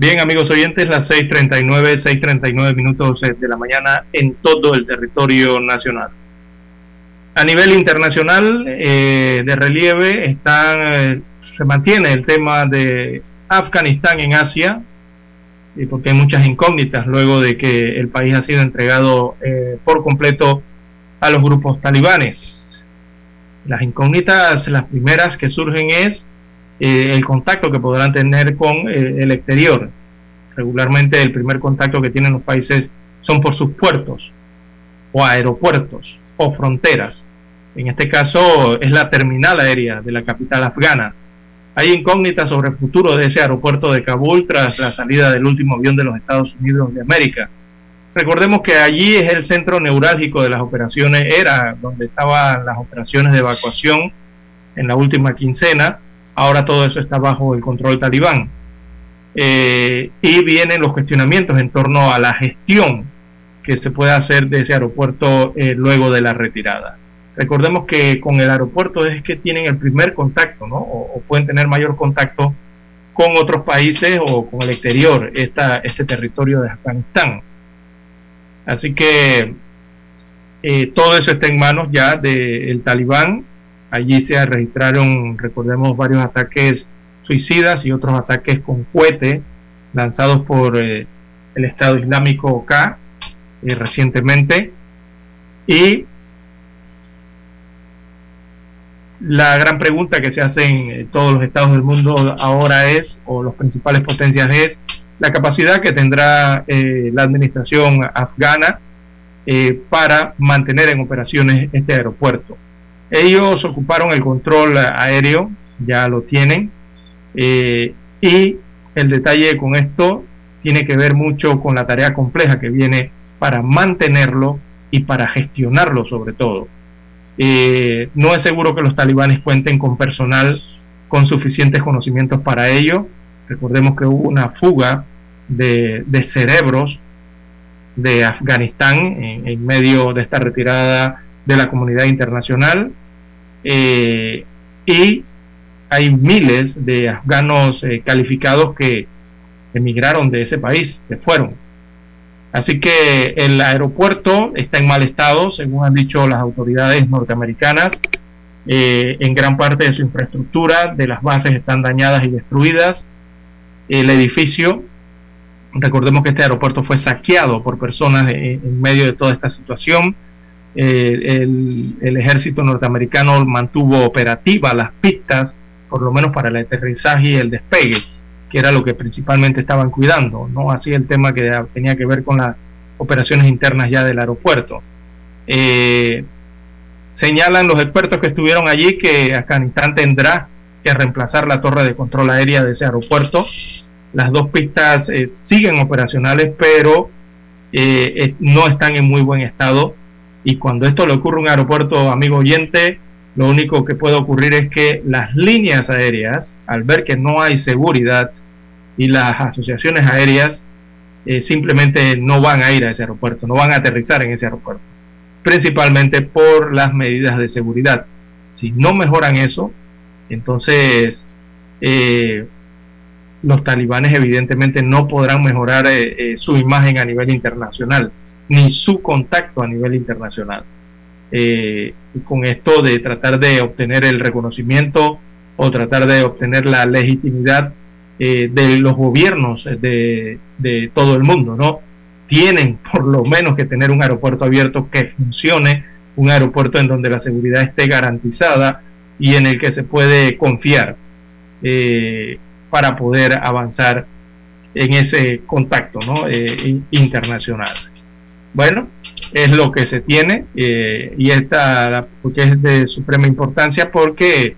Bien, amigos oyentes, las 6.39, 6.39 minutos eh, de la mañana en todo el territorio nacional. A nivel internacional, eh, de relieve, están, eh, se mantiene el tema de Afganistán en Asia, y porque hay muchas incógnitas luego de que el país ha sido entregado por completo a los grupos talibanes. Las incógnitas, las primeras que surgen es eh, el contacto que podrán tener con eh, el exterior. Regularmente el primer contacto que tienen los países son por sus puertos o aeropuertos o fronteras. En este caso es la terminal aérea de la capital afgana. Hay incógnitas sobre el futuro de ese aeropuerto de Kabul tras la salida del último avión de los Estados Unidos de América. Recordemos que allí es el centro neurálgico de las operaciones, era donde estaban las operaciones de evacuación en la última quincena Ahora todo eso está bajo el control talibán. Eh, y vienen los cuestionamientos en torno a la gestión que se puede hacer de ese aeropuerto eh, luego de la retirada. Recordemos que con el aeropuerto es que tienen el primer contacto, ¿no? O, pueden tener mayor contacto con otros países o con el exterior, este territorio de Afganistán. Así que eh, todo eso está en manos ya del talibán Allí se registraron, recordemos, varios ataques suicidas y otros ataques con cohete lanzados por eh, el Estado Islámico K eh, recientemente. Y la gran pregunta que se hacen eh, todos los estados del mundo ahora es, o los principales potencias es, la capacidad que tendrá la administración afgana para mantener en operaciones este aeropuerto. Ellos ocuparon el control aéreo, ya lo tienen, eh, y el detalle con esto tiene que ver mucho con la tarea compleja que viene para mantenerlo y para gestionarlo sobre todo. Eh, no es seguro que los talibanes cuenten con personal con suficientes conocimientos para ello. Recordemos que hubo una fuga de, cerebros de Afganistán en medio de esta retirada de la comunidad internacional eh, y hay miles de afganos eh, calificados que emigraron de ese país, se fueron. Así que el aeropuerto está en mal estado, según han dicho las autoridades norteamericanas. Eh, en gran parte de su infraestructura, de las bases están dañadas y destruidas. El edificio, recordemos que este aeropuerto fue saqueado por personas en medio de toda esta situación eh, el, ejército norteamericano mantuvo operativas las pistas, por lo menos para el aterrizaje y el despegue, que era lo que principalmente estaban cuidando, no así el tema que tenía que ver con las operaciones internas ya del aeropuerto. Eh, señalan los expertos que estuvieron allí que Afganistán tendrá que reemplazar la torre de control aérea de ese aeropuerto. Las dos pistas eh, siguen operacionales, pero no están en muy buen estado Y cuando esto le ocurre a un aeropuerto, amigo oyente, lo único que puede ocurrir es que las líneas aéreas, al ver que no hay seguridad y las asociaciones aéreas eh, simplemente no van a ir a ese aeropuerto, no van a aterrizar en ese aeropuerto, principalmente por las medidas de seguridad. Si no mejoran eso, entonces eh, los talibanes evidentemente no podrán mejorar eh, su imagen a nivel internacional, ni su contacto a nivel internacional. con esto de tratar de obtener el reconocimiento o tratar de obtener la legitimidad eh, de los gobiernos de, de, todo el mundo, ¿no? Tienen por lo menos que tener un aeropuerto abierto que funcione, un aeropuerto en donde la seguridad esté garantizada y en el que se puede confiar eh, para poder avanzar en ese contacto ¿no? Eh, internacional. Bueno, es lo que se tiene y esta porque es de suprema importancia porque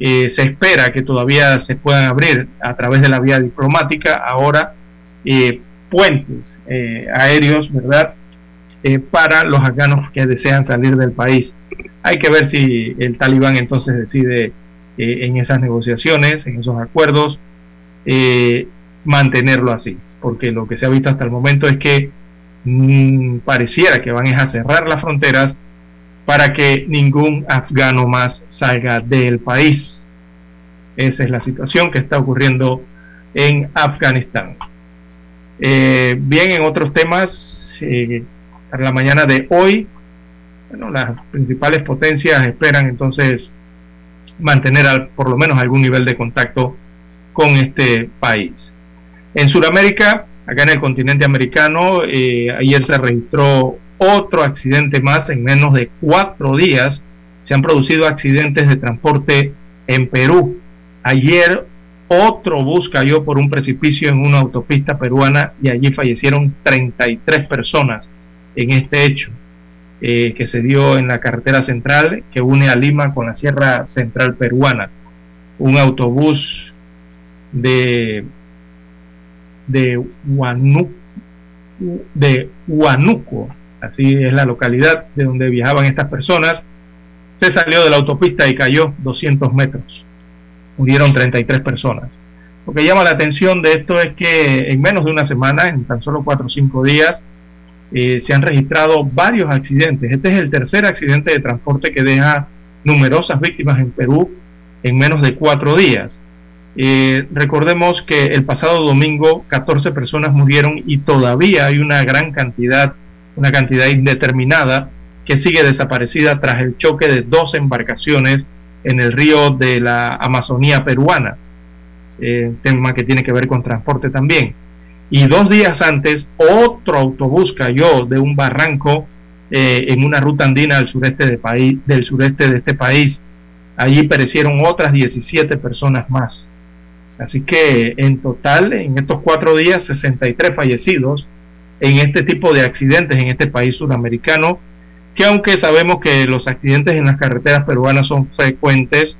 eh, se espera que todavía se puedan abrir a través de la vía diplomática ahora eh, puentes eh, aéreos, ¿verdad? para los afganos que desean salir del país. Hay que ver si el talibán entonces decide en esas negociaciones, en esos acuerdos, mantenerlo así, porque lo que se ha visto hasta el momento es que mm, pareciera que van a cerrar las fronteras para que ningún afgano más salga del país. Esa es la situación que está ocurriendo en Afganistán. Eh, bien, en otros temas, eh, para la mañana de hoy, bueno, las principales potencias esperan entonces mantener por lo menos algún nivel de contacto con este país. En Sudamérica, acá en el continente americano, eh, ayer se registró otro accidente más en menos de cuatro días. Se han producido accidentes de transporte en Perú. Ayer otro bus cayó por un precipicio en una autopista peruana y allí fallecieron 33 personas en este hecho eh, que se dio en la carretera central que une a Lima con la Sierra Central peruana. Un autobús de de Huanuco, así es la localidad de donde viajaban estas personas, se salió de la autopista y cayó 200 metros. Murieron 33 personas. Lo que llama la atención de esto es que en menos de una semana, en tan solo 4 o 5 días, eh, se han registrado varios accidentes. Este es el tercer accidente de transporte que deja numerosas víctimas en Perú en menos de 4 días. Eh, recordemos que el pasado domingo 14 personas murieron y todavía hay una gran cantidad una cantidad indeterminada que sigue desaparecida tras el choque de dos embarcaciones en el río de la Amazonía peruana, eh, tema que tiene que ver con transporte también. Y dos días antes, otro autobús cayó de un barranco eh, en una ruta andina del sureste, de del sureste de este país. Allí perecieron otras 17 personas más. Así que en total, en estos cuatro días, 63 fallecidos en este tipo de accidentes en este país sudamericano, que aunque sabemos que los accidentes en las carreteras peruanas son frecuentes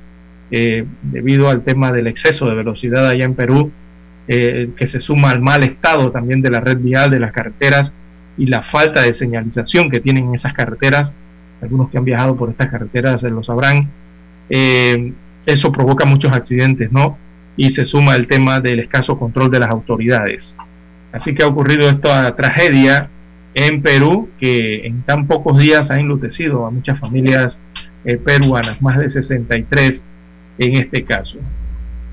eh, debido al tema del exceso de velocidad allá en Perú, eh, que se suma al mal estado también de la red vial de las carreteras y la falta de señalización que tienen esas carreteras, algunos que han viajado por estas carreteras lo sabrán, eh, eso provoca muchos accidentes, ¿no? Y se suma el tema del escaso control de las autoridades. Así que ha ocurrido esta tragedia en Perú que en tan pocos días ha enlutecido a muchas familias eh, peruanas, más de 63 en este caso.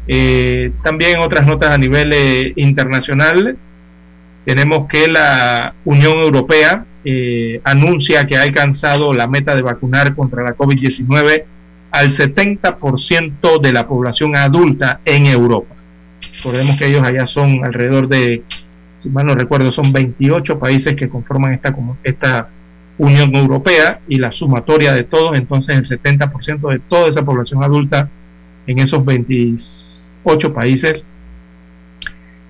Eh, también otras notas a nivel eh, internacional, tenemos que la Unión Europea anuncia que ha alcanzado la meta de vacunar contra la COVID-19 al 70% de la población adulta en Europa. Recordemos que ellos allá son alrededor de si mal no recuerdo, son 28 países que conforman esta, Unión Europea y la sumatoria de todos, entonces el 70% de toda esa población adulta en esos 28 países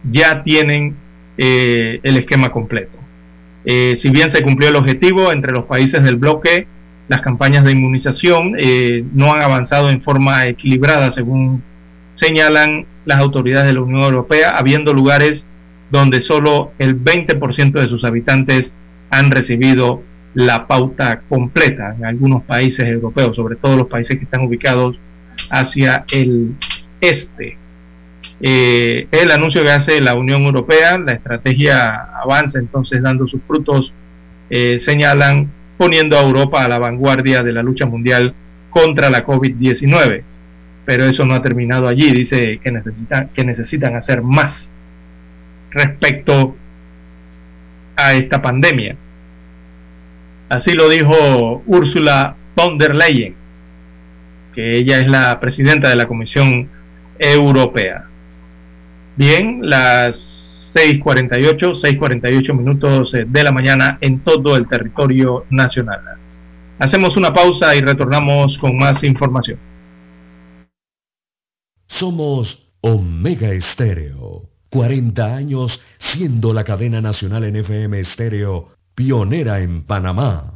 ya tienen eh, el esquema completo. Eh, si bien se cumplió el objetivo entre los países del bloque, las campañas de inmunización eh, no han avanzado en forma equilibrada, según señalan las autoridades de la Unión Europea, habiendo lugares donde solo el 20% de sus habitantes han recibido la pauta completa en algunos países europeos, sobre todo los países que están ubicados hacia el este. Eh, el anuncio que hace la Unión Europea, la estrategia avanza entonces dando sus frutos, eh, señalan poniendo a Europa a la vanguardia de la lucha mundial contra la COVID-19. Pero eso no ha terminado allí, dice que necesitan, que necesitan hacer más respecto a esta pandemia. Así lo dijo Ursula von der Leyen, que ella es la presidenta de la Comisión Europea. Bien, las 6.48, 6.48 minutos eh, de la mañana en todo el territorio nacional. Hacemos una pausa y retornamos con más información. Somos Omega Estéreo, 40 años siendo la cadena nacional en FM Estéreo, pionera en Panamá.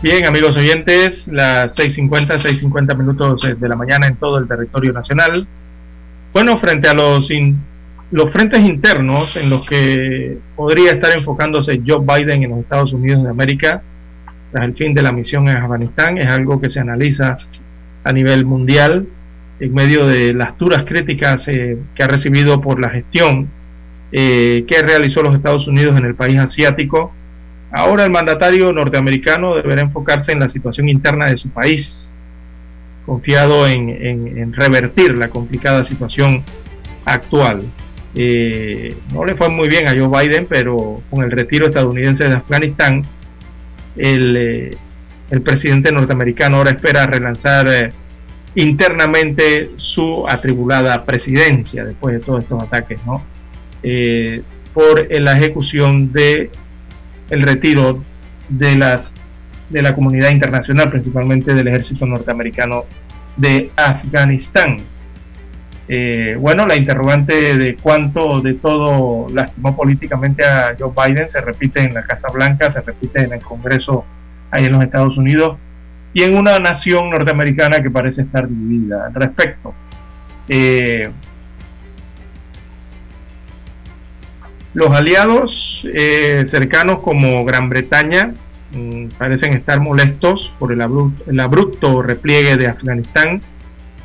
Bien, amigos oyentes, las 6.50, 6.50 minutos eh, de la mañana en todo el territorio nacional. Bueno, frente a los, los frentes internos en los que podría estar enfocándose Joe Biden en los Estados Unidos de América tras el fin de la misión en Afganistán, es algo que se analiza a nivel mundial en medio de las duras críticas eh, que ha recibido por la gestión eh, que realizó los Estados Unidos en el país asiático Ahora el mandatario norteamericano deberá enfocarse en la situación interna de su país, confiado en, revertir la complicada situación actual. Eh, no le fue muy bien a Joe Biden, pero con el retiro estadounidense de Afganistán, el, eh, presidente norteamericano ahora espera relanzar eh, internamente su atribulada presidencia después de todos estos ataques, ¿no? por la ejecución de el retiro de las de la comunidad internacional, principalmente del ejército norteamericano de Afganistán. Eh, bueno, la interrogante de cuánto de todo lastimó políticamente a Joe Biden se repite en la Casa Blanca, se repite en el Congreso ahí en los Estados Unidos y en una nación norteamericana que parece estar dividida al respecto. Eh, Los aliados eh, cercanos como Gran Bretaña mm, parecen estar molestos por el abrupto, repliegue de Afganistán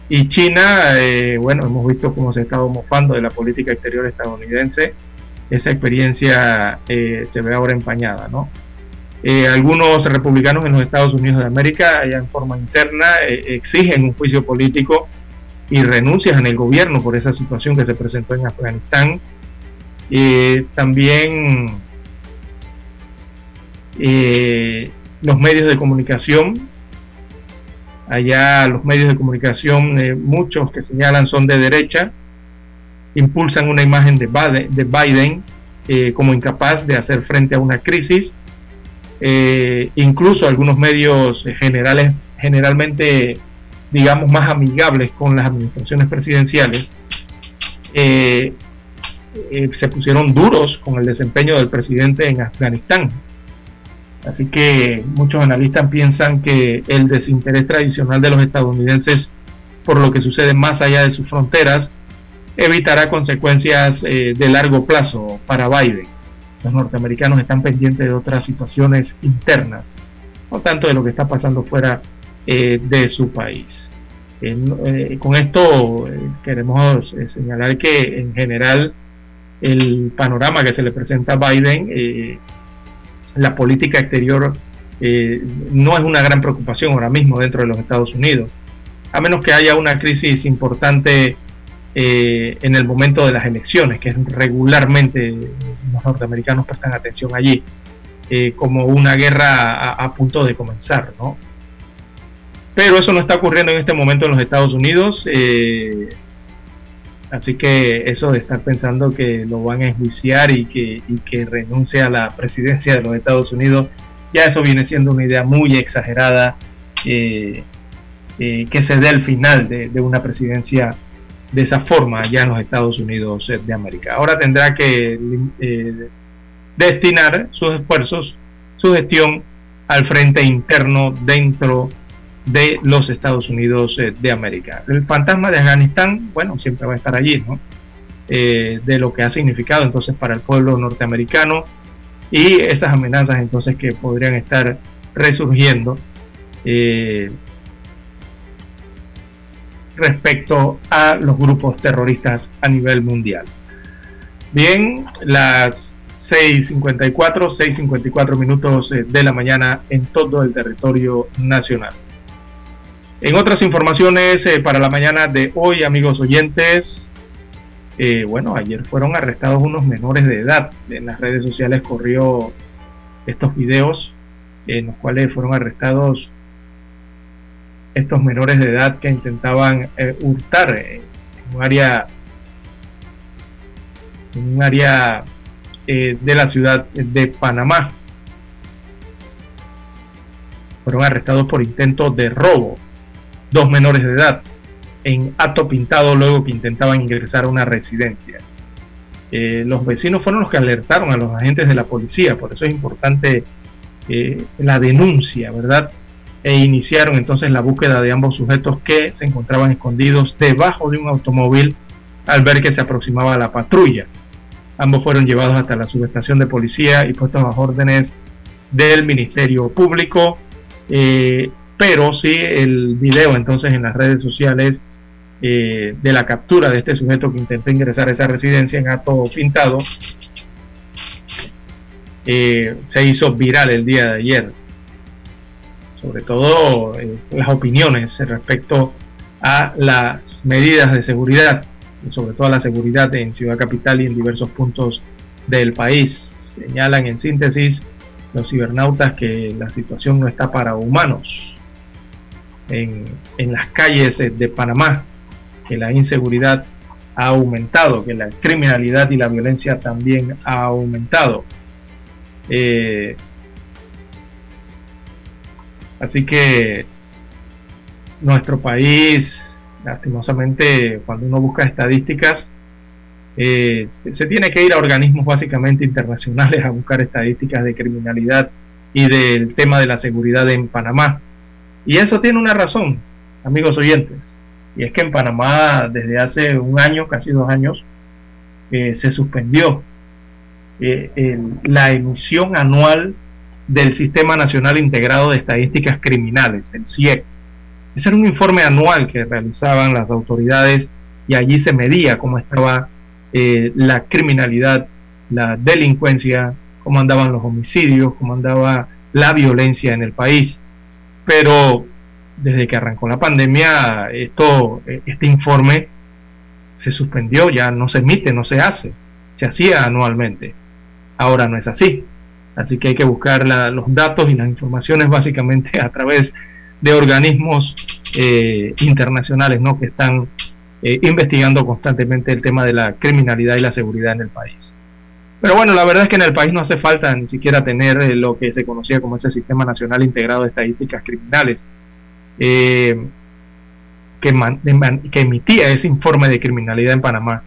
y China, eh, bueno, hemos visto cómo se ha estado mofando de la política exterior estadounidense. Esa experiencia eh, se ve ahora empañada, ¿no? algunos republicanos en los Estados Unidos de América, ya en forma interna, exigen un juicio político y renuncias en el gobierno por esa situación que se presentó en Afganistán también eh, los medios de comunicación. Allá los medios de comunicación, eh, muchos que señalan son de derecha, impulsan una imagen de Biden, eh, como incapaz de hacer frente a una crisis. incluso algunos medios generales, generalmente, digamos, más amigables con las administraciones presidenciales, eh, se pusieron duros con el desempeño del presidente en Afganistán. Así que muchos analistas piensan que el desinterés tradicional de los estadounidenses por lo que sucede más allá de sus fronteras evitará consecuencias eh, de largo plazo para Biden. Los norteamericanos están pendientes de otras situaciones internas, no tanto de lo que está pasando fuera eh, de su país. con esto queremos señalar que en general el panorama que se le presenta a Biden, eh, la política exterior eh, no es una gran preocupación ahora mismo dentro de los Estados Unidos. a menos que haya una crisis importante eh, en el momento de las elecciones, que regularmente los norteamericanos prestan atención allí, eh, como una guerra a, punto de comenzar, ¿no? Pero eso no está ocurriendo en este momento en los Estados Unidos, así que eso de estar pensando que lo van a enjuiciar y que, y renuncie a la presidencia de los Estados Unidos, ya eso viene siendo una idea muy exagerada, que se dé el final de, una presidencia de esa forma allá en los Estados Unidos de América. Ahora tendrá que eh, destinar sus esfuerzos, su gestión al frente interno dentro de los Estados Unidos eh, de América. El fantasma de Afganistán, bueno, siempre va a estar allí, ¿no? Eh, de lo que ha significado entonces para el pueblo norteamericano y esas amenazas entonces que podrían estar resurgiendo respecto a los grupos terroristas a nivel mundial. Bien, las 6.54, 6.54 minutos eh, de la mañana en todo el territorio nacional. En otras informaciones eh, para la mañana de hoy, amigos oyentes, eh, bueno, ayer fueron arrestados unos menores de edad. En las redes sociales corrió estos videos en los cuales fueron arrestados estos menores de edad que intentaban eh, hurtar en un área en un área de la ciudad de Panamá. Fueron arrestados por intento de robo, dos menores de edad, en acto pintado luego que intentaban ingresar a una residencia. Eh, los vecinos fueron los que alertaron a los agentes de la policía, por eso es importante la denuncia, ¿verdad? e iniciaron entonces la búsqueda de ambos sujetos que se encontraban escondidos debajo de un automóvil al ver que se aproximaba la patrulla. Ambos fueron llevados hasta la subestación de policía y puestos bajo órdenes del Ministerio Público, eh, pero sí el video entonces en las redes sociales eh, de la captura de este sujeto que intentó ingresar a esa residencia en acto pintado eh, se hizo viral el día de ayer sobre todo eh, las opiniones respecto a las medidas de seguridad, sobre todo a la seguridad en Ciudad Capital y en diversos puntos del país. Señalan en síntesis los cibernautas que la situación no está para humanos. En, las calles de Panamá, que la inseguridad ha aumentado, que la criminalidad y la violencia también ha aumentado. Eh, Así que nuestro país, lastimosamente, cuando uno busca estadísticas, eh, se tiene que ir a organismos básicamente internacionales a buscar estadísticas de criminalidad y del tema de la seguridad en Panamá. Y eso tiene una razón, amigos oyentes, y es que en Panamá desde hace un año, casi dos años, eh, se suspendió eh, la emisión anual del Sistema Nacional Integrado de Estadísticas Criminales, el CIEC. Ese era un informe anual que realizaban las autoridades y allí se medía cómo estaba eh, la criminalidad, la delincuencia, cómo andaban los homicidios, cómo andaba la violencia en el país. Pero desde que arrancó la pandemia, esto, este informe se suspendió, ya no se emite, no se hace. Se hacía anualmente. Ahora no es así. Así que hay que buscar los datos y las informaciones básicamente [laughs] a través de organismos eh, internacionales ¿no? que están eh, investigando constantemente el tema de la criminalidad y la seguridad en el país. Pero bueno, la verdad es que en el país no hace falta ni siquiera tener eh, lo que se conocía como ese Sistema Nacional Integrado de Estadísticas Criminales, que, que emitía ese informe de criminalidad en Panamá.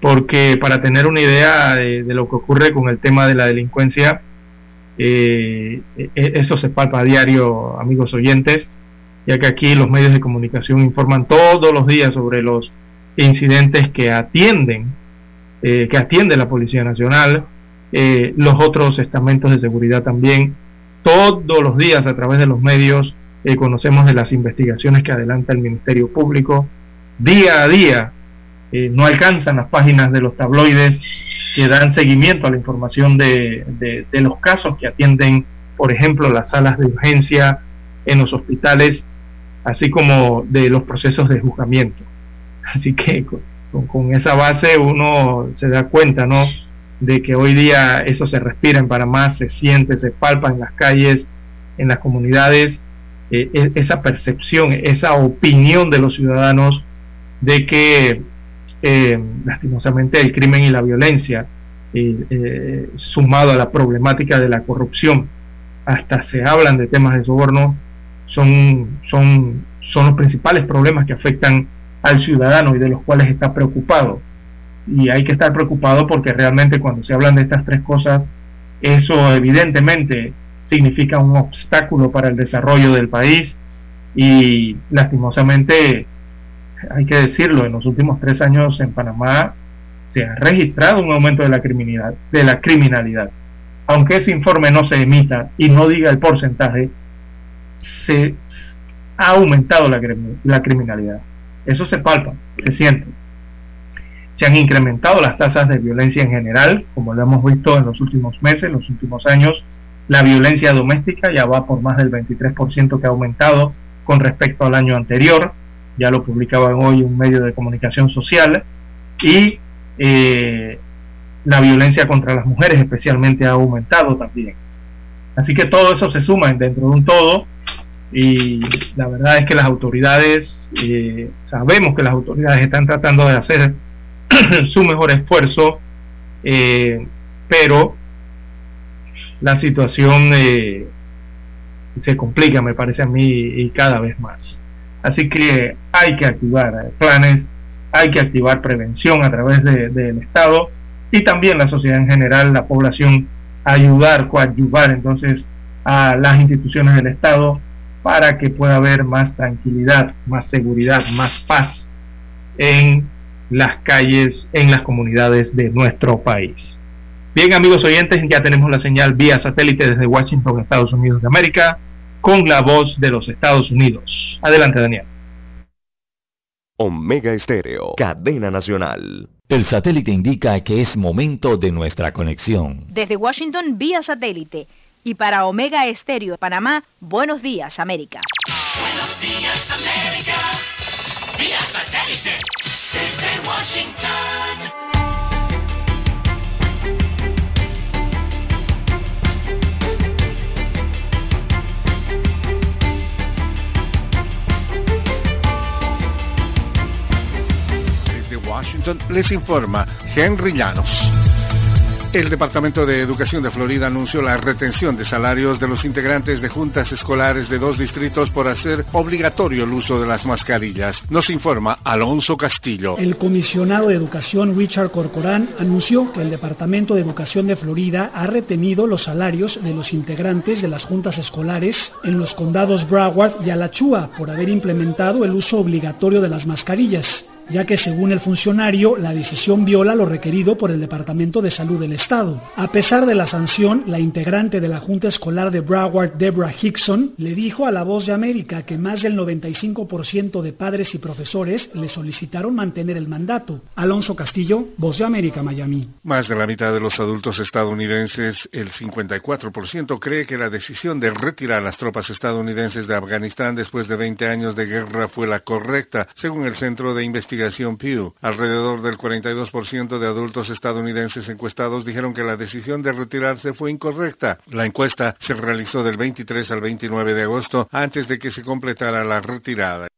Porque para tener una idea de, lo que ocurre con el tema de la delincuencia, eh, e, eso se palpa a diario, amigos oyentes, ya que aquí los medios de comunicación informan todos los días sobre los incidentes que atienden, eh, que atiende la Policía Nacional, eh, los otros estamentos de seguridad también. Todos los días a través de los medios conocemos de las investigaciones que adelanta el Ministerio Público. Día a día eh, no alcanzan las páginas de los tabloides que dan seguimiento a la información de, los casos que atienden, por ejemplo, las salas de urgencia en los hospitales así como de los procesos de juzgamiento. [laughs] Así que con, esa base uno se da cuenta, ¿no? De que hoy día eso se respira en Panamá, se siente, se palpa en las calles, en las comunidades, eh, e, esa percepción, esa opinión de los ciudadanos de que eh, lastimosamente el crimen y la violencia, eh, sumado a la problemática de la corrupción, hasta se hablan de temas de soborno, son, son, son los principales problemas que afectan al ciudadano y de los cuales está preocupado. Y hay que estar preocupado porque realmente cuando se hablan de estas tres cosas, eso evidentemente significa un obstáculo para el desarrollo del país y lastimosamente, hay que decirlo, en los últimos tres años en Panamá se ha registrado un aumento de la criminalidad. De la criminalidad. Aunque ese informe no se emita y no diga el porcentaje, se ha aumentado la, la criminalidad. Eso se palpa, se siente. Se han incrementado las tasas de violencia en general, como lo hemos visto en los últimos meses, los últimos años. La violencia doméstica ya va por más del 23% que ha aumentado con respecto al año anterior. Ya lo publicaban hoy un medio de comunicación social. Y eh, la violencia contra las mujeres especialmente ha aumentado también. Así que todo eso se suma dentro de un todo y la verdad es que las autoridades, eh, sabemos que las autoridades están tratando de hacer [clears throat] su mejor esfuerzo, eh, pero la situación eh, se complica, me parece a mí, y cada vez más. Así que hay que activar planes, hay que activar prevención a través del Estado y también la sociedad en general, la población, ayudar, coadyuvar entonces a las instituciones del Estado para que pueda haber más tranquilidad, más seguridad, más paz en las calles, en las comunidades de nuestro país. Bien, amigos oyentes, ya tenemos la señal vía satélite desde Washington, Estados Unidos de América, con la voz de los Estados Unidos. Adelante, Daniel. Omega Estéreo, cadena nacional. El satélite indica que es momento de nuestra conexión. Desde Washington, vía satélite y para Omega Estéreo Panamá, buenos días, América. Buenos días, América. Vía satélite desde Washington. Desde Washington les informa Henry Llanos. El Departamento de Educación de Florida anunció la retención de salarios de los integrantes de juntas escolares de dos distritos por hacer obligatorio el uso de las mascarillas. Nos informa Alonso Castillo. El comisionado de Educación Richard Corcorán anunció que el Departamento de Educación de Florida ha retenido los salarios de los integrantes de las juntas escolares en los condados Broward y Alachua por haber implementado el uso obligatorio de las mascarillas ya que según el funcionario la decisión viola lo requerido por el Departamento de Salud del Estado. A pesar de la sanción, la integrante de la Junta Escolar de Broward, Deborah Hickson, le dijo a La Voz de América que más del 95% de padres y profesores le solicitaron mantener el mandato. Alonso Castillo, Voz de América, Miami. Más de la mitad de los adultos estadounidenses, el 54%, cree que la decisión de retirar las tropas estadounidenses de Afganistán después de 20 años de guerra fue la correcta, según el Centro de Investigación Pew. Alrededor del 42% de adultos estadounidenses encuestados dijeron que la decisión de retirarse fue incorrecta. La encuesta se realizó del 23 al 29 de agosto antes de que se completara la retirada.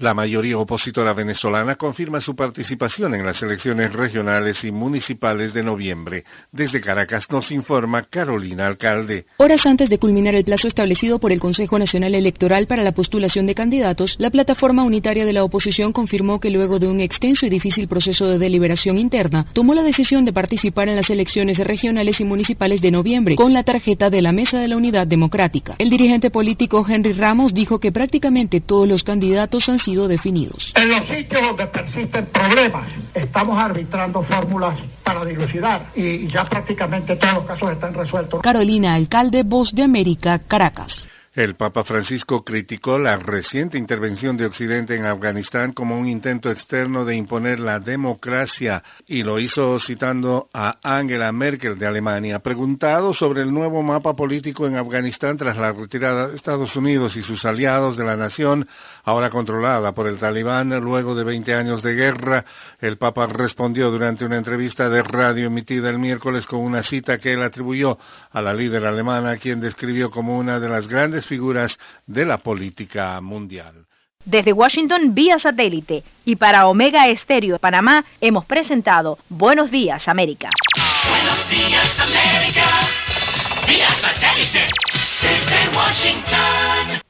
La mayoría opositora venezolana confirma su participación en las elecciones regionales y municipales de noviembre. Desde Caracas nos informa Carolina Alcalde. Horas antes de culminar el plazo establecido por el Consejo Nacional Electoral para la postulación de candidatos, la plataforma unitaria de la oposición confirmó que luego de un extenso y difícil proceso de deliberación interna, tomó la decisión de participar en las elecciones regionales y municipales de noviembre con la tarjeta de la Mesa de la Unidad Democrática. El dirigente político Henry Ramos dijo que prácticamente todos los candidatos han sido definidos. En los sitios donde persisten problemas, estamos arbitrando fórmulas para dilucidar y ya prácticamente todos los casos están resueltos. Carolina Alcalde, Voz de América, Caracas. El Papa Francisco criticó la reciente intervención de Occidente en Afganistán como un intento externo de imponer la democracia y lo hizo citando a Angela Merkel de Alemania. Preguntado sobre el nuevo mapa político en Afganistán tras la retirada de Estados Unidos y sus aliados de la nación, ahora controlada por el talibán luego de 20 años de guerra, el Papa respondió durante una entrevista de radio emitida el miércoles con una cita que él atribuyó a la líder alemana, quien describió como una de las grandes figuras de la política mundial. Desde Washington vía satélite y para Omega Estéreo de Panamá hemos presentado Buenos Días América. Buenos días América, vía satélite desde Washington.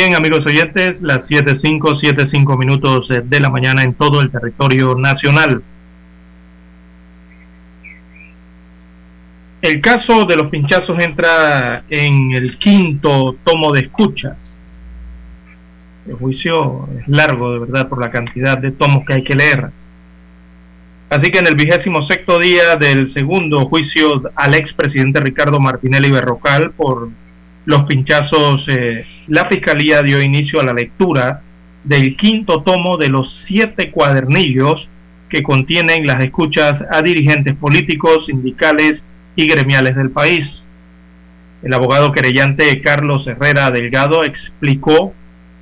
Bien, amigos oyentes, las 7.5, 7.5 minutos eh, de la mañana en todo el territorio nacional. El caso de los pinchazos entra en el quinto tomo de escuchas. El juicio es largo, de verdad, por la cantidad de tomos que hay que leer. Así que en el vigésimo sexto día del segundo juicio al expresidente Ricardo Martinelli Berrocal por los pinchazos, eh, la Fiscalía dio inicio a la lectura del quinto tomo de los siete cuadernillos que contienen las escuchas a dirigentes políticos, sindicales y gremiales del país. El abogado querellante Carlos Herrera Delgado explicó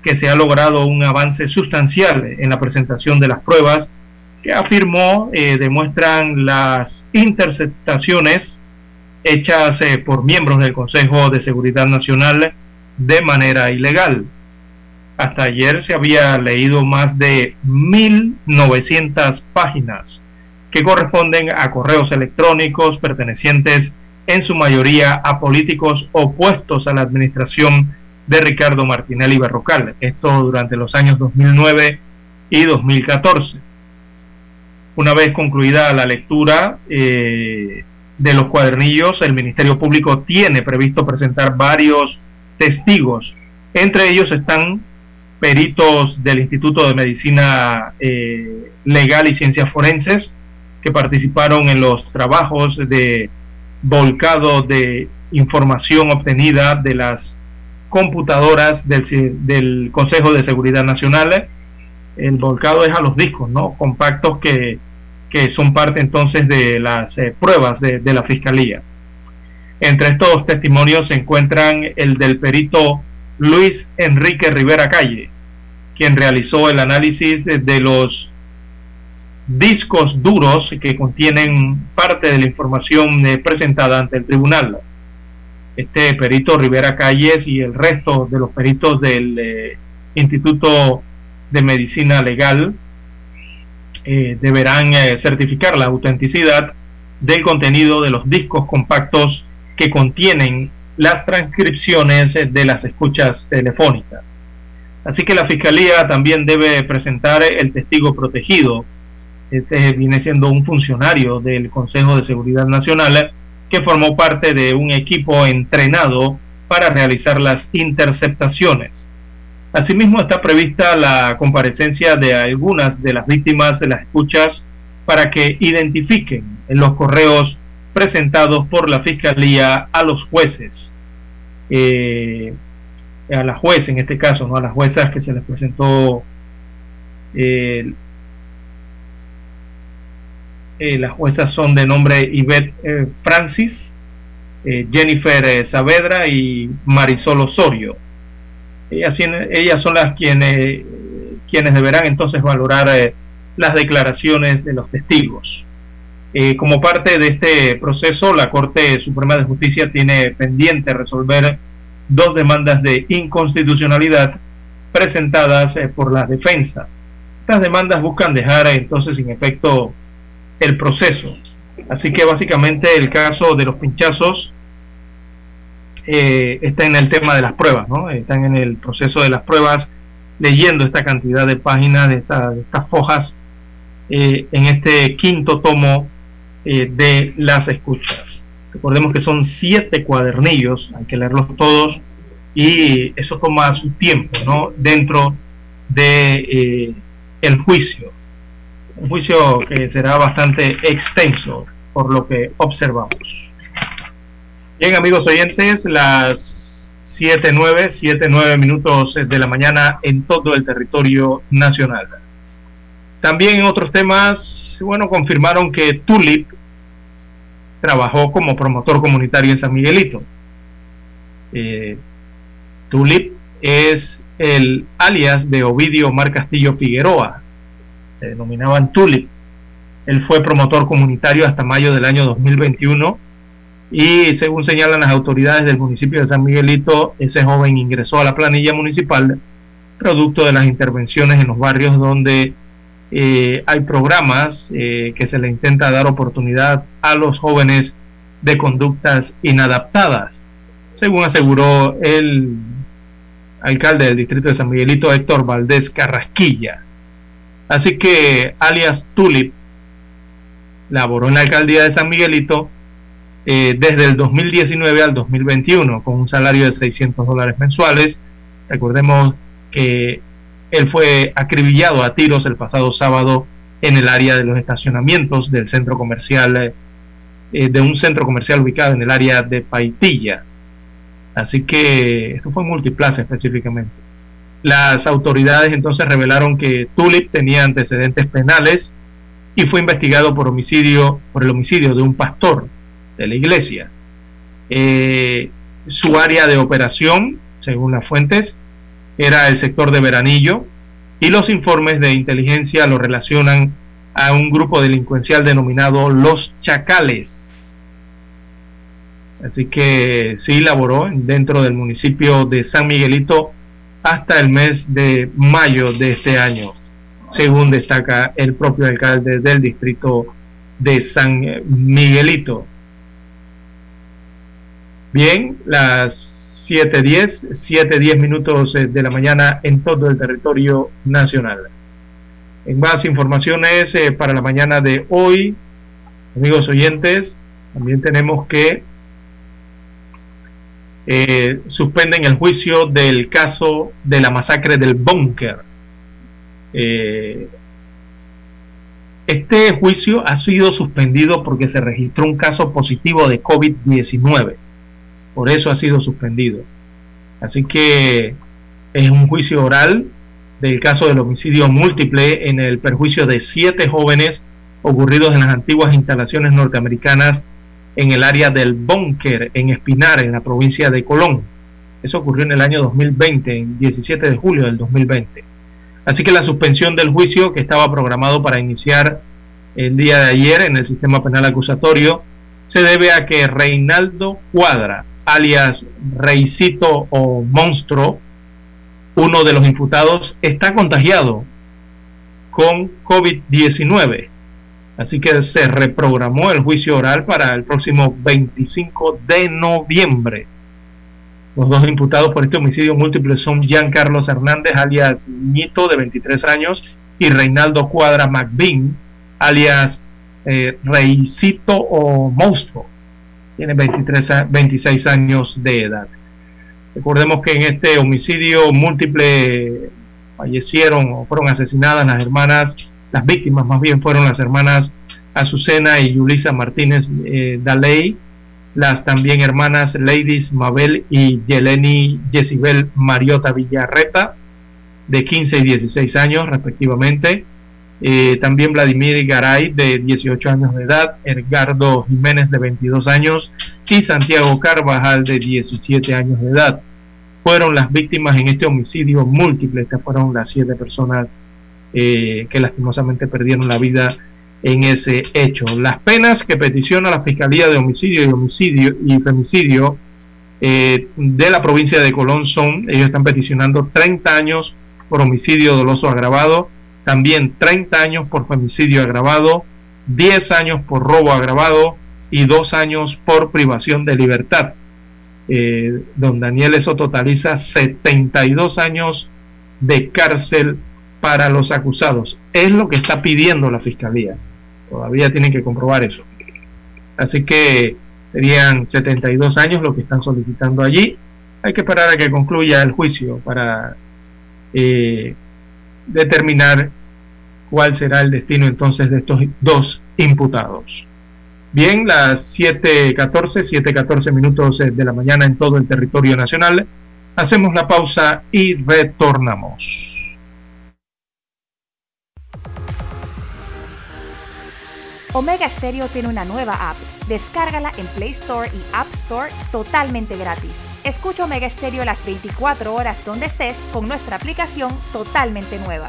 que se ha logrado un avance sustancial en la presentación de las pruebas que afirmó eh, demuestran las interceptaciones hechas eh, por miembros del Consejo de Seguridad Nacional de manera ilegal. Hasta ayer se había leído más de 1.900 páginas que corresponden a correos electrónicos pertenecientes en su mayoría a políticos opuestos a la administración de Ricardo Martinelli Berrocal, esto durante los años 2009 y 2014. Una vez concluida la lectura, eh, de los cuadernillos, el Ministerio Público tiene previsto presentar varios testigos. Entre ellos están peritos del Instituto de Medicina eh, Legal y Ciencias Forenses que participaron en los trabajos de volcado de información obtenida de las computadoras del, del Consejo de Seguridad Nacional. El volcado es a los discos, ¿no? Compactos que que son parte entonces de las eh, pruebas de, la fiscalía. Entre estos testimonios se encuentran el del perito Luis Enrique Rivera Calle, quien realizó el análisis de, de los discos duros que contienen parte de la información eh, presentada ante el tribunal. Este perito Rivera Calles y el resto de los peritos del eh, Instituto de Medicina Legal eh, deberán eh, certificar la autenticidad del contenido de los discos compactos que contienen las transcripciones de las escuchas telefónicas. Así que la Fiscalía también debe presentar el testigo protegido Este viene siendo un funcionario del Consejo de Seguridad Nacional que formó parte de un equipo entrenado para realizar las interceptaciones. Asimismo, está prevista la comparecencia de algunas de las víctimas de las escuchas para que identifiquen en los correos presentados por la Fiscalía a los jueces, eh, a la juez en este caso, no a las juezas que se les presentó eh, eh, las juezas son de nombre Yvette Francis, Jennifer Saavedra y Marisol Osorio. Ellas, son las quienes, quienes deberán entonces valorar eh, las declaraciones de los testigos. Eh, como parte de este proceso, la Corte Suprema de Justicia tiene pendiente resolver dos demandas de inconstitucionalidad presentadas eh, por la defensa. Estas demandas buscan dejar entonces sin efecto el proceso. Así que básicamente el caso de los pinchazos eh, está en el tema de las pruebas, ¿no? Están en el proceso de las pruebas, leyendo esta cantidad de páginas, de, esta- estas fojas, eh, en este quinto tomo eh, de las escuchas. Recordemos que son siete cuadernillos, hay que leerlos todos y eso toma su tiempo, ¿no? Dentro de eh, el juicio un juicio que será bastante extenso por lo que observamos. Bien, amigos oyentes, las 7.9, 7.9 minutos de la mañana en todo el territorio nacional. También en otros temas, bueno, confirmaron que Tulip trabajó como promotor comunitario en San Miguelito. Eh, Tulip es el alias de Ovidio Mar Castillo Figueroa, se denominaban Tulip. Él fue promotor comunitario hasta mayo del año 2021 y según señalan las autoridades del municipio de San Miguelito, ese joven ingresó a la planilla municipal producto de las intervenciones en los barrios donde eh, hay programas eh, que se le intenta dar oportunidad a los jóvenes de conductas inadaptadas, según aseguró el alcalde del distrito de San Miguelito, Héctor Valdés Carrasquilla. Así que alias Tulip laboró en la alcaldía de San Miguelito eh, desde el 2019 al 2021 con un salario de 600 dólares mensuales. Recordemos que él fue acribillado a tiros el pasado sábado en el área de los estacionamientos del centro comercial, eh, de un centro comercial ubicado en el área de Paitilla. Así que esto fue Multiplaza específicamente. Las autoridades entonces revelaron que Tulip tenía antecedentes penales y fue investigado por homicidio, por el homicidio de un pastor de la iglesia. Eh, su área de operación, según las fuentes, era el sector de Veranillo y los informes de inteligencia lo relacionan a un grupo delincuencial denominado Los Chacales. Así que sí laboró dentro del municipio de San Miguelito hasta el mes de mayo de este año, según destaca el propio alcalde del distrito de San Miguelito. Bien, las 7.10, 7.10 minutos eh, de la mañana en todo el territorio nacional. En más informaciones eh, para la mañana de hoy, amigos oyentes, también tenemos que eh, suspenden el juicio del caso de la masacre del búnker. Eh, este juicio ha sido suspendido porque se registró un caso positivo de COVID-19. Por eso ha sido suspendido. Así que es un juicio oral del caso del homicidio múltiple en el perjuicio de siete jóvenes ocurridos en las antiguas instalaciones norteamericanas en el área del Búnker, en Espinar, en la provincia de Colón. Eso ocurrió en el año 2020, en 17 de julio del 2020. Así que la suspensión del juicio que estaba programado para iniciar el día de ayer en el sistema penal acusatorio se debe a que Reinaldo Cuadra, alias Reicito o Monstruo, uno de los imputados, está contagiado con COVID-19. Así que se reprogramó el juicio oral para el próximo 25 de noviembre. Los dos imputados por este homicidio múltiple son Jean Carlos Hernández, alias Ñito, de 23 años, y Reinaldo Cuadra McBean, alias eh, Reisito o Monstruo. Tiene 23, 26 años de edad. Recordemos que en este homicidio múltiple fallecieron o fueron asesinadas las hermanas, las víctimas más bien fueron las hermanas Azucena y Yulisa Martínez eh, Daley, las también hermanas Ladies Mabel y Yeleni Yesibel Mariota Villarreta, de 15 y 16 años respectivamente. Eh, también Vladimir Garay, de 18 años de edad, Edgardo Jiménez, de 22 años, y Santiago Carvajal, de 17 años de edad. Fueron las víctimas en este homicidio múltiple. Estas fueron las siete personas eh, que lastimosamente perdieron la vida en ese hecho. Las penas que peticiona la Fiscalía de Homicidio y Homicidio y Femicidio eh, de la provincia de Colón son, ellos están peticionando 30 años por homicidio doloso agravado, también 30 años por femicidio agravado, 10 años por robo agravado y 2 años por privación de libertad. Eh, don Daniel, eso totaliza 72 años de cárcel para los acusados. Es lo que está pidiendo la Fiscalía. Todavía tienen que comprobar eso. Así que serían 72 años lo que están solicitando allí. Hay que esperar a que concluya el juicio para eh, determinar cuál será el destino entonces de estos dos imputados. Bien, las 7.14, 7.14 minutos de la mañana en todo el territorio nacional. Hacemos la pausa y retornamos. Omega Stereo tiene una nueva app. Descárgala en Play Store y App Store totalmente gratis. Escucha Omega Stereo las 24 horas donde estés con nuestra aplicación totalmente nueva.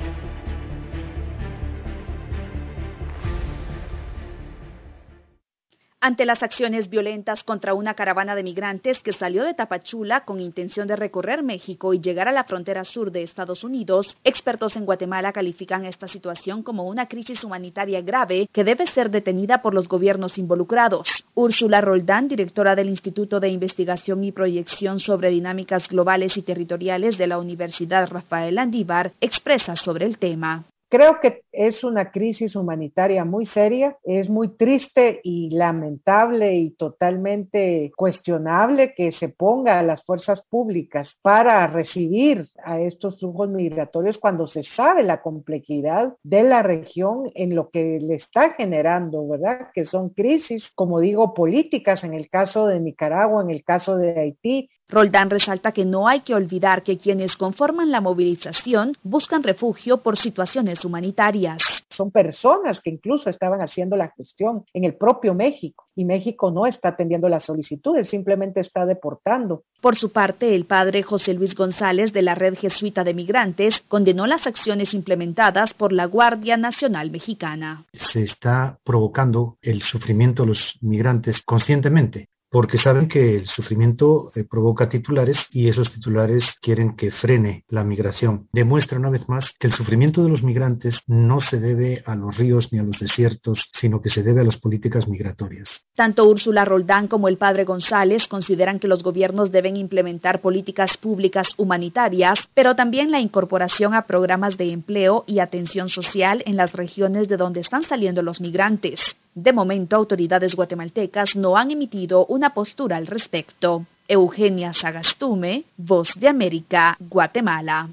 Ante las acciones violentas contra una caravana de migrantes que salió de Tapachula con intención de recorrer México y llegar a la frontera sur de Estados Unidos, expertos en Guatemala califican esta situación como una crisis humanitaria grave que debe ser detenida por los gobiernos involucrados. Úrsula Roldán, directora del Instituto de Investigación y Proyección sobre Dinámicas Globales y Territoriales de la Universidad Rafael Andívar, expresa sobre el tema. Creo que es una crisis humanitaria muy seria, es muy triste y lamentable y totalmente cuestionable que se ponga a las fuerzas públicas para recibir a estos flujos migratorios cuando se sabe la complejidad de la región en lo que le está generando, ¿verdad? Que son crisis, como digo, políticas en el caso de Nicaragua, en el caso de Haití, Roldán resalta que no hay que olvidar que quienes conforman la movilización buscan refugio por situaciones humanitarias. Son personas que incluso estaban haciendo la gestión en el propio México y México no está atendiendo las solicitudes, simplemente está deportando. Por su parte, el padre José Luis González de la Red Jesuita de Migrantes condenó las acciones implementadas por la Guardia Nacional Mexicana. Se está provocando el sufrimiento de los migrantes conscientemente porque saben que el sufrimiento eh, provoca titulares y esos titulares quieren que frene la migración. Demuestra una vez más que el sufrimiento de los migrantes no se debe a los ríos ni a los desiertos, sino que se debe a las políticas migratorias. Tanto Úrsula Roldán como el padre González consideran que los gobiernos deben implementar políticas públicas humanitarias, pero también la incorporación a programas de empleo y atención social en las regiones de donde están saliendo los migrantes. De momento, autoridades guatemaltecas no han emitido una postura al respecto. Eugenia Sagastume, Voz de América, Guatemala.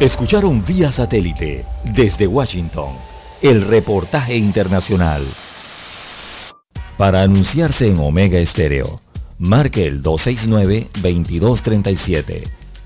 Escucharon vía satélite desde Washington el reportaje internacional. Para anunciarse en Omega Estéreo, marque el 269-2237.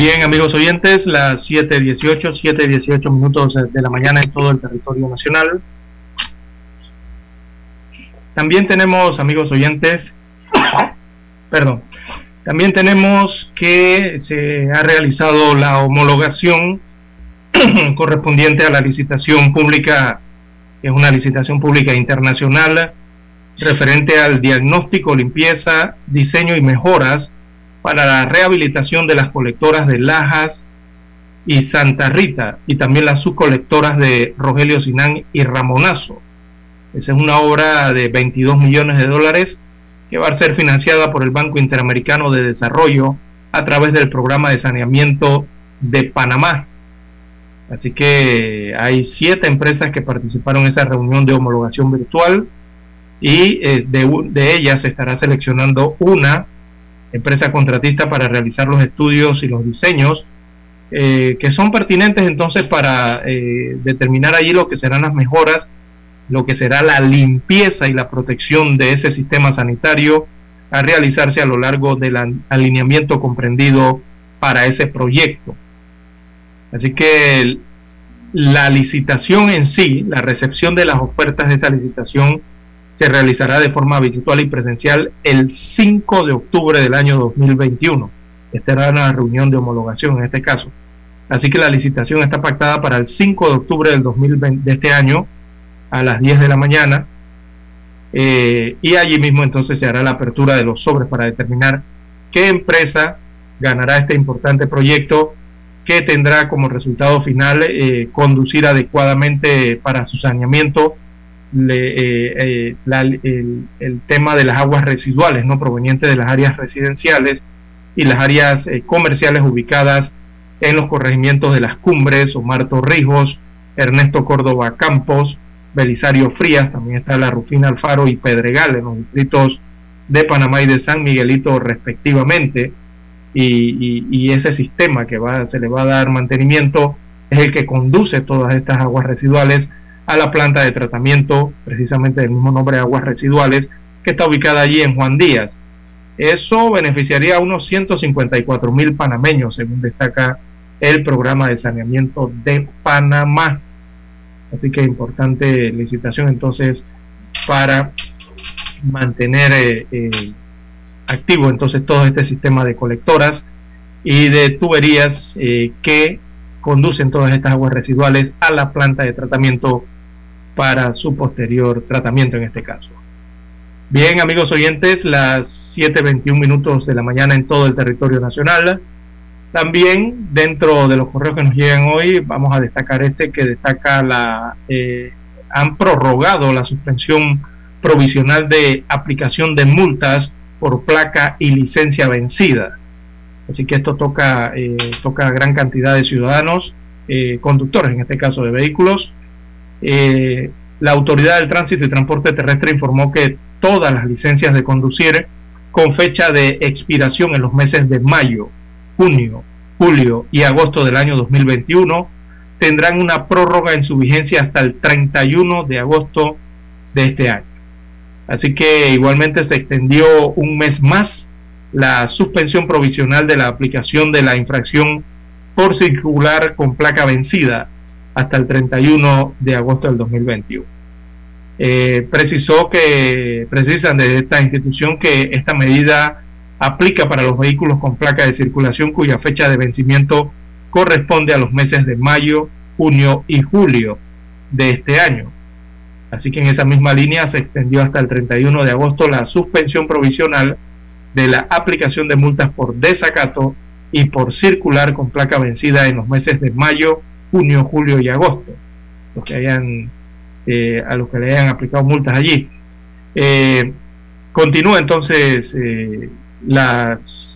Bien, amigos oyentes, las 7.18, 7.18 minutos de la mañana en todo el territorio nacional. También tenemos, amigos oyentes, [coughs] perdón, también tenemos que se ha realizado la homologación [coughs] correspondiente a la licitación pública, que es una licitación pública internacional referente al diagnóstico, limpieza, diseño y mejoras para la rehabilitación de las colectoras de Lajas y Santa Rita y también las subcolectoras de Rogelio Sinán y Ramonazo. Esa es una obra de 22 millones de dólares que va a ser financiada por el Banco Interamericano de Desarrollo a través del programa de saneamiento de Panamá. Así que hay siete empresas que participaron en esa reunión de homologación virtual y eh, de, de ellas se estará seleccionando una empresa contratista para realizar los estudios y los diseños eh, que son pertinentes entonces para eh, determinar allí lo que serán las mejoras, lo que será la limpieza y la protección de ese sistema sanitario a realizarse a lo largo del alineamiento comprendido para ese proyecto. Así que la licitación en sí, la recepción de las ofertas de esta licitación se realizará de forma virtual y presencial el 5 de octubre del año 2021. Esta era una reunión de homologación en este caso. Así que la licitación está pactada para el 5 de octubre del 2020, de este año a las 10 de la mañana. Eh, y allí mismo entonces se hará la apertura de los sobres para determinar qué empresa ganará este importante proyecto que tendrá como resultado final eh, conducir adecuadamente para su saneamiento eh, eh, el, tema de las aguas residuales no provenientes de las áreas residenciales y las áreas eh, comerciales ubicadas en los corregimientos de las cumbres, Omar Torrijos, Ernesto Córdoba Campos, Belisario Frías, también está la Rufina Alfaro y Pedregal en los distritos de Panamá y de San Miguelito respectivamente. Y, ese sistema que va, se le va a dar mantenimiento es el que conduce todas estas aguas residuales a la planta de tratamiento, precisamente del mismo nombre de aguas residuales, que está ubicada allí en Juan Díaz. Eso beneficiaría a unos 154 mil panameños, según destaca el programa de saneamiento de Panamá. Así que importante licitación entonces para mantener eh, eh, activo entonces todo este sistema de colectoras y de tuberías eh, que conducen todas estas aguas residuales a la planta de tratamiento para su posterior tratamiento en este caso. Bien, amigos oyentes, las 7.21 minutos de la mañana en todo el territorio nacional. También dentro de los correos que nos llegan hoy, vamos a destacar este que destaca la... Eh, han prorrogado la suspensión provisional de aplicación de multas por placa y licencia vencida. Así que esto toca, eh, toca gran cantidad de ciudadanos, eh, conductores en este caso de vehículos, eh, la Autoridad del Tránsito y Transporte Terrestre informó que todas las licencias de conducir con fecha de expiración en los meses de mayo, junio, julio y agosto del año 2021 tendrán una prórroga en su vigencia hasta el 31 de agosto de este año. Así que igualmente se extendió un mes más la suspensión provisional de la aplicación de la infracción por circular con placa vencida hasta el 31 de agosto del 2021. Eh, precisó que precisan de esta institución que esta medida aplica para los vehículos con placa de circulación cuya fecha de vencimiento corresponde a los meses de mayo, junio y julio de este año. Así que en esa misma línea se extendió hasta el 31 de agosto la suspensión provisional de la aplicación de multas por desacato y por circular con placa vencida en los meses de mayo, junio, julio y agosto. Los que hayan eh, a los que le hayan aplicado multas allí. Eh, continúa entonces,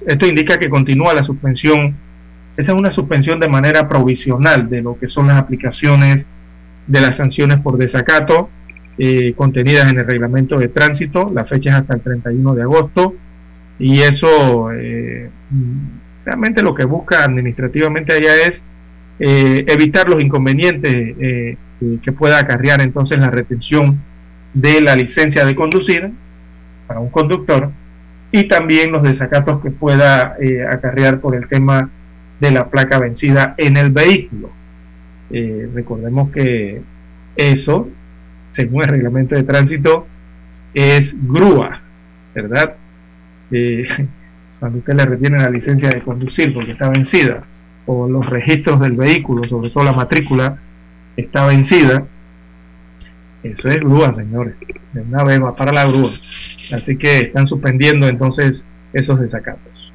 esto indica que continúa la suspensión, esa es una suspensión de manera provisional de lo que son las aplicaciones de las sanciones por desacato contenidas en el reglamento de tránsito, la fecha es hasta el 31 de agosto y eso realmente lo que busca administrativamente allá es eh, evitar los inconvenientes eh, que pueda acarrear entonces la retención de la licencia de conducir para un conductor y también los desacatos que pueda eh, acarrear por el tema de la placa vencida en el vehículo. recordemos que eso, según el reglamento de tránsito, es grúa, ¿verdad? [laughs] cuando usted le retiene la licencia de conducir porque está vencida o los registros del vehículo, sobre todo la matrícula, está vencida, eso es grúa, señores. De una vez va para la grúa. Así que están suspendiendo entonces esos desacatos.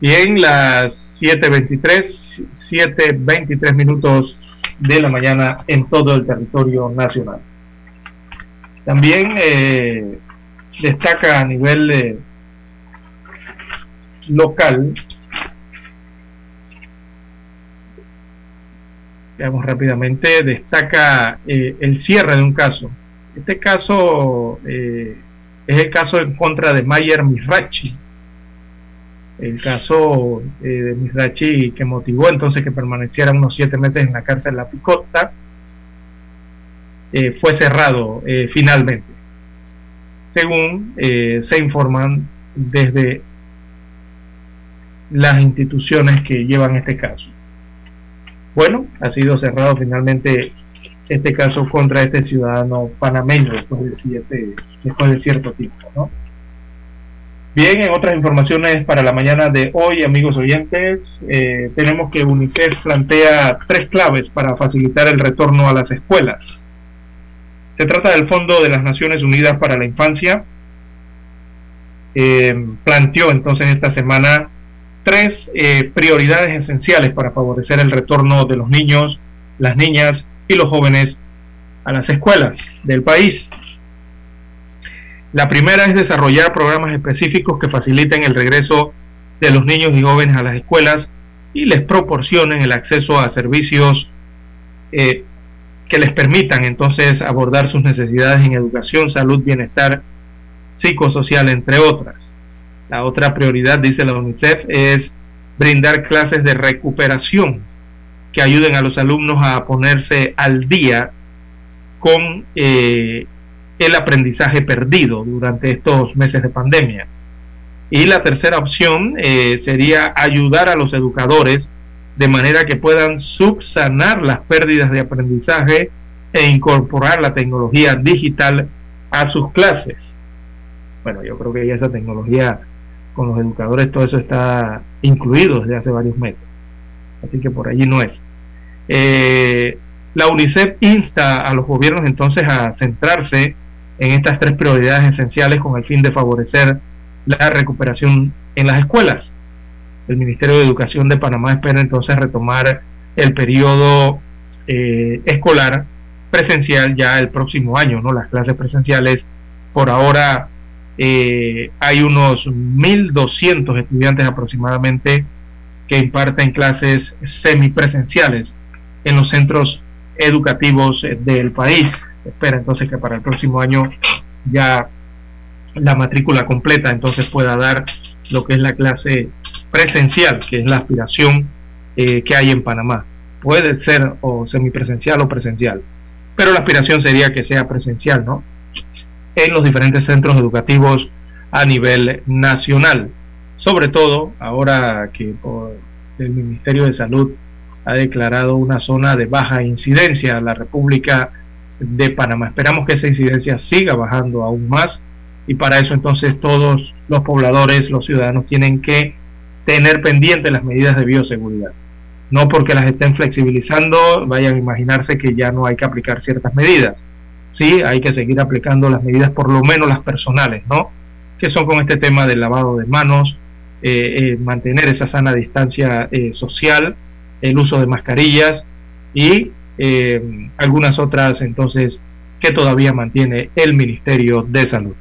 Bien, las 7.23, 7.23 minutos de la mañana en todo el territorio nacional. También eh, destaca a nivel local veamos rápidamente, destaca eh, el cierre de un caso. Este caso eh, es el caso en contra de Mayer Mirachi. El caso eh, de Mirachi que motivó entonces que permaneciera unos siete meses en la cárcel La Picota fue cerrado finalmente, según se informan desde las instituciones que llevan este caso. Bueno, ha sido cerrado finalmente este caso contra este ciudadano panameño después de, siete, después de cierto tiempo. Bien, en otras informaciones para la mañana de hoy, amigos oyentes, eh, tenemos que UNICEF plantea tres claves para facilitar el retorno a las escuelas. Se trata del Fondo de las Naciones Unidas para la Infancia. Eh, planteó entonces esta semana tres eh, prioridades esenciales para favorecer el retorno de los niños, las niñas y los jóvenes a las escuelas del país. La primera es desarrollar programas específicos que faciliten el regreso de los niños y jóvenes a las escuelas y les proporcionen el acceso a servicios eh, que les permitan entonces abordar sus necesidades en educación, salud, bienestar psicosocial, entre otras. La otra prioridad, dice la UNICEF, es brindar clases de recuperación que ayuden a los alumnos a ponerse al día con eh, el aprendizaje perdido durante estos meses de pandemia. Y la tercera opción eh, sería ayudar a los educadores de manera que puedan subsanar las pérdidas de aprendizaje e incorporar la tecnología digital a sus clases. Bueno, yo creo que ya esa tecnología con los educadores todo eso está incluido desde hace varios meses. Así que por allí no es. Eh, la UNICEF insta a los gobiernos entonces a centrarse en estas tres prioridades esenciales con el fin de favorecer la recuperación en las escuelas. El Ministerio de Educación de Panamá espera entonces retomar el periodo eh, escolar presencial ya el próximo año, ¿no? Las clases presenciales por ahora eh, hay unos 1.200 estudiantes aproximadamente que imparten clases semipresenciales en los centros educativos eh, del país. Espera entonces que para el próximo año ya la matrícula completa entonces pueda dar lo que es la clase presencial, que es la aspiración eh, que hay en Panamá. Puede ser o semipresencial o presencial, pero la aspiración sería que sea presencial, ¿no? En los diferentes centros educativos a nivel nacional. Sobre todo ahora que el Ministerio de Salud ha declarado una zona de baja incidencia en la República de Panamá. Esperamos que esa incidencia siga bajando aún más y para eso entonces todos los pobladores, los ciudadanos tienen que tener pendientes las medidas de bioseguridad. No porque las estén flexibilizando vayan a imaginarse que ya no hay que aplicar ciertas medidas sí hay que seguir aplicando las medidas, por lo menos las personales, ¿no? Que son con este tema del lavado de manos, eh, eh, mantener esa sana distancia eh, social, el uso de mascarillas y algunas otras entonces que todavía mantiene el Ministerio de Salud.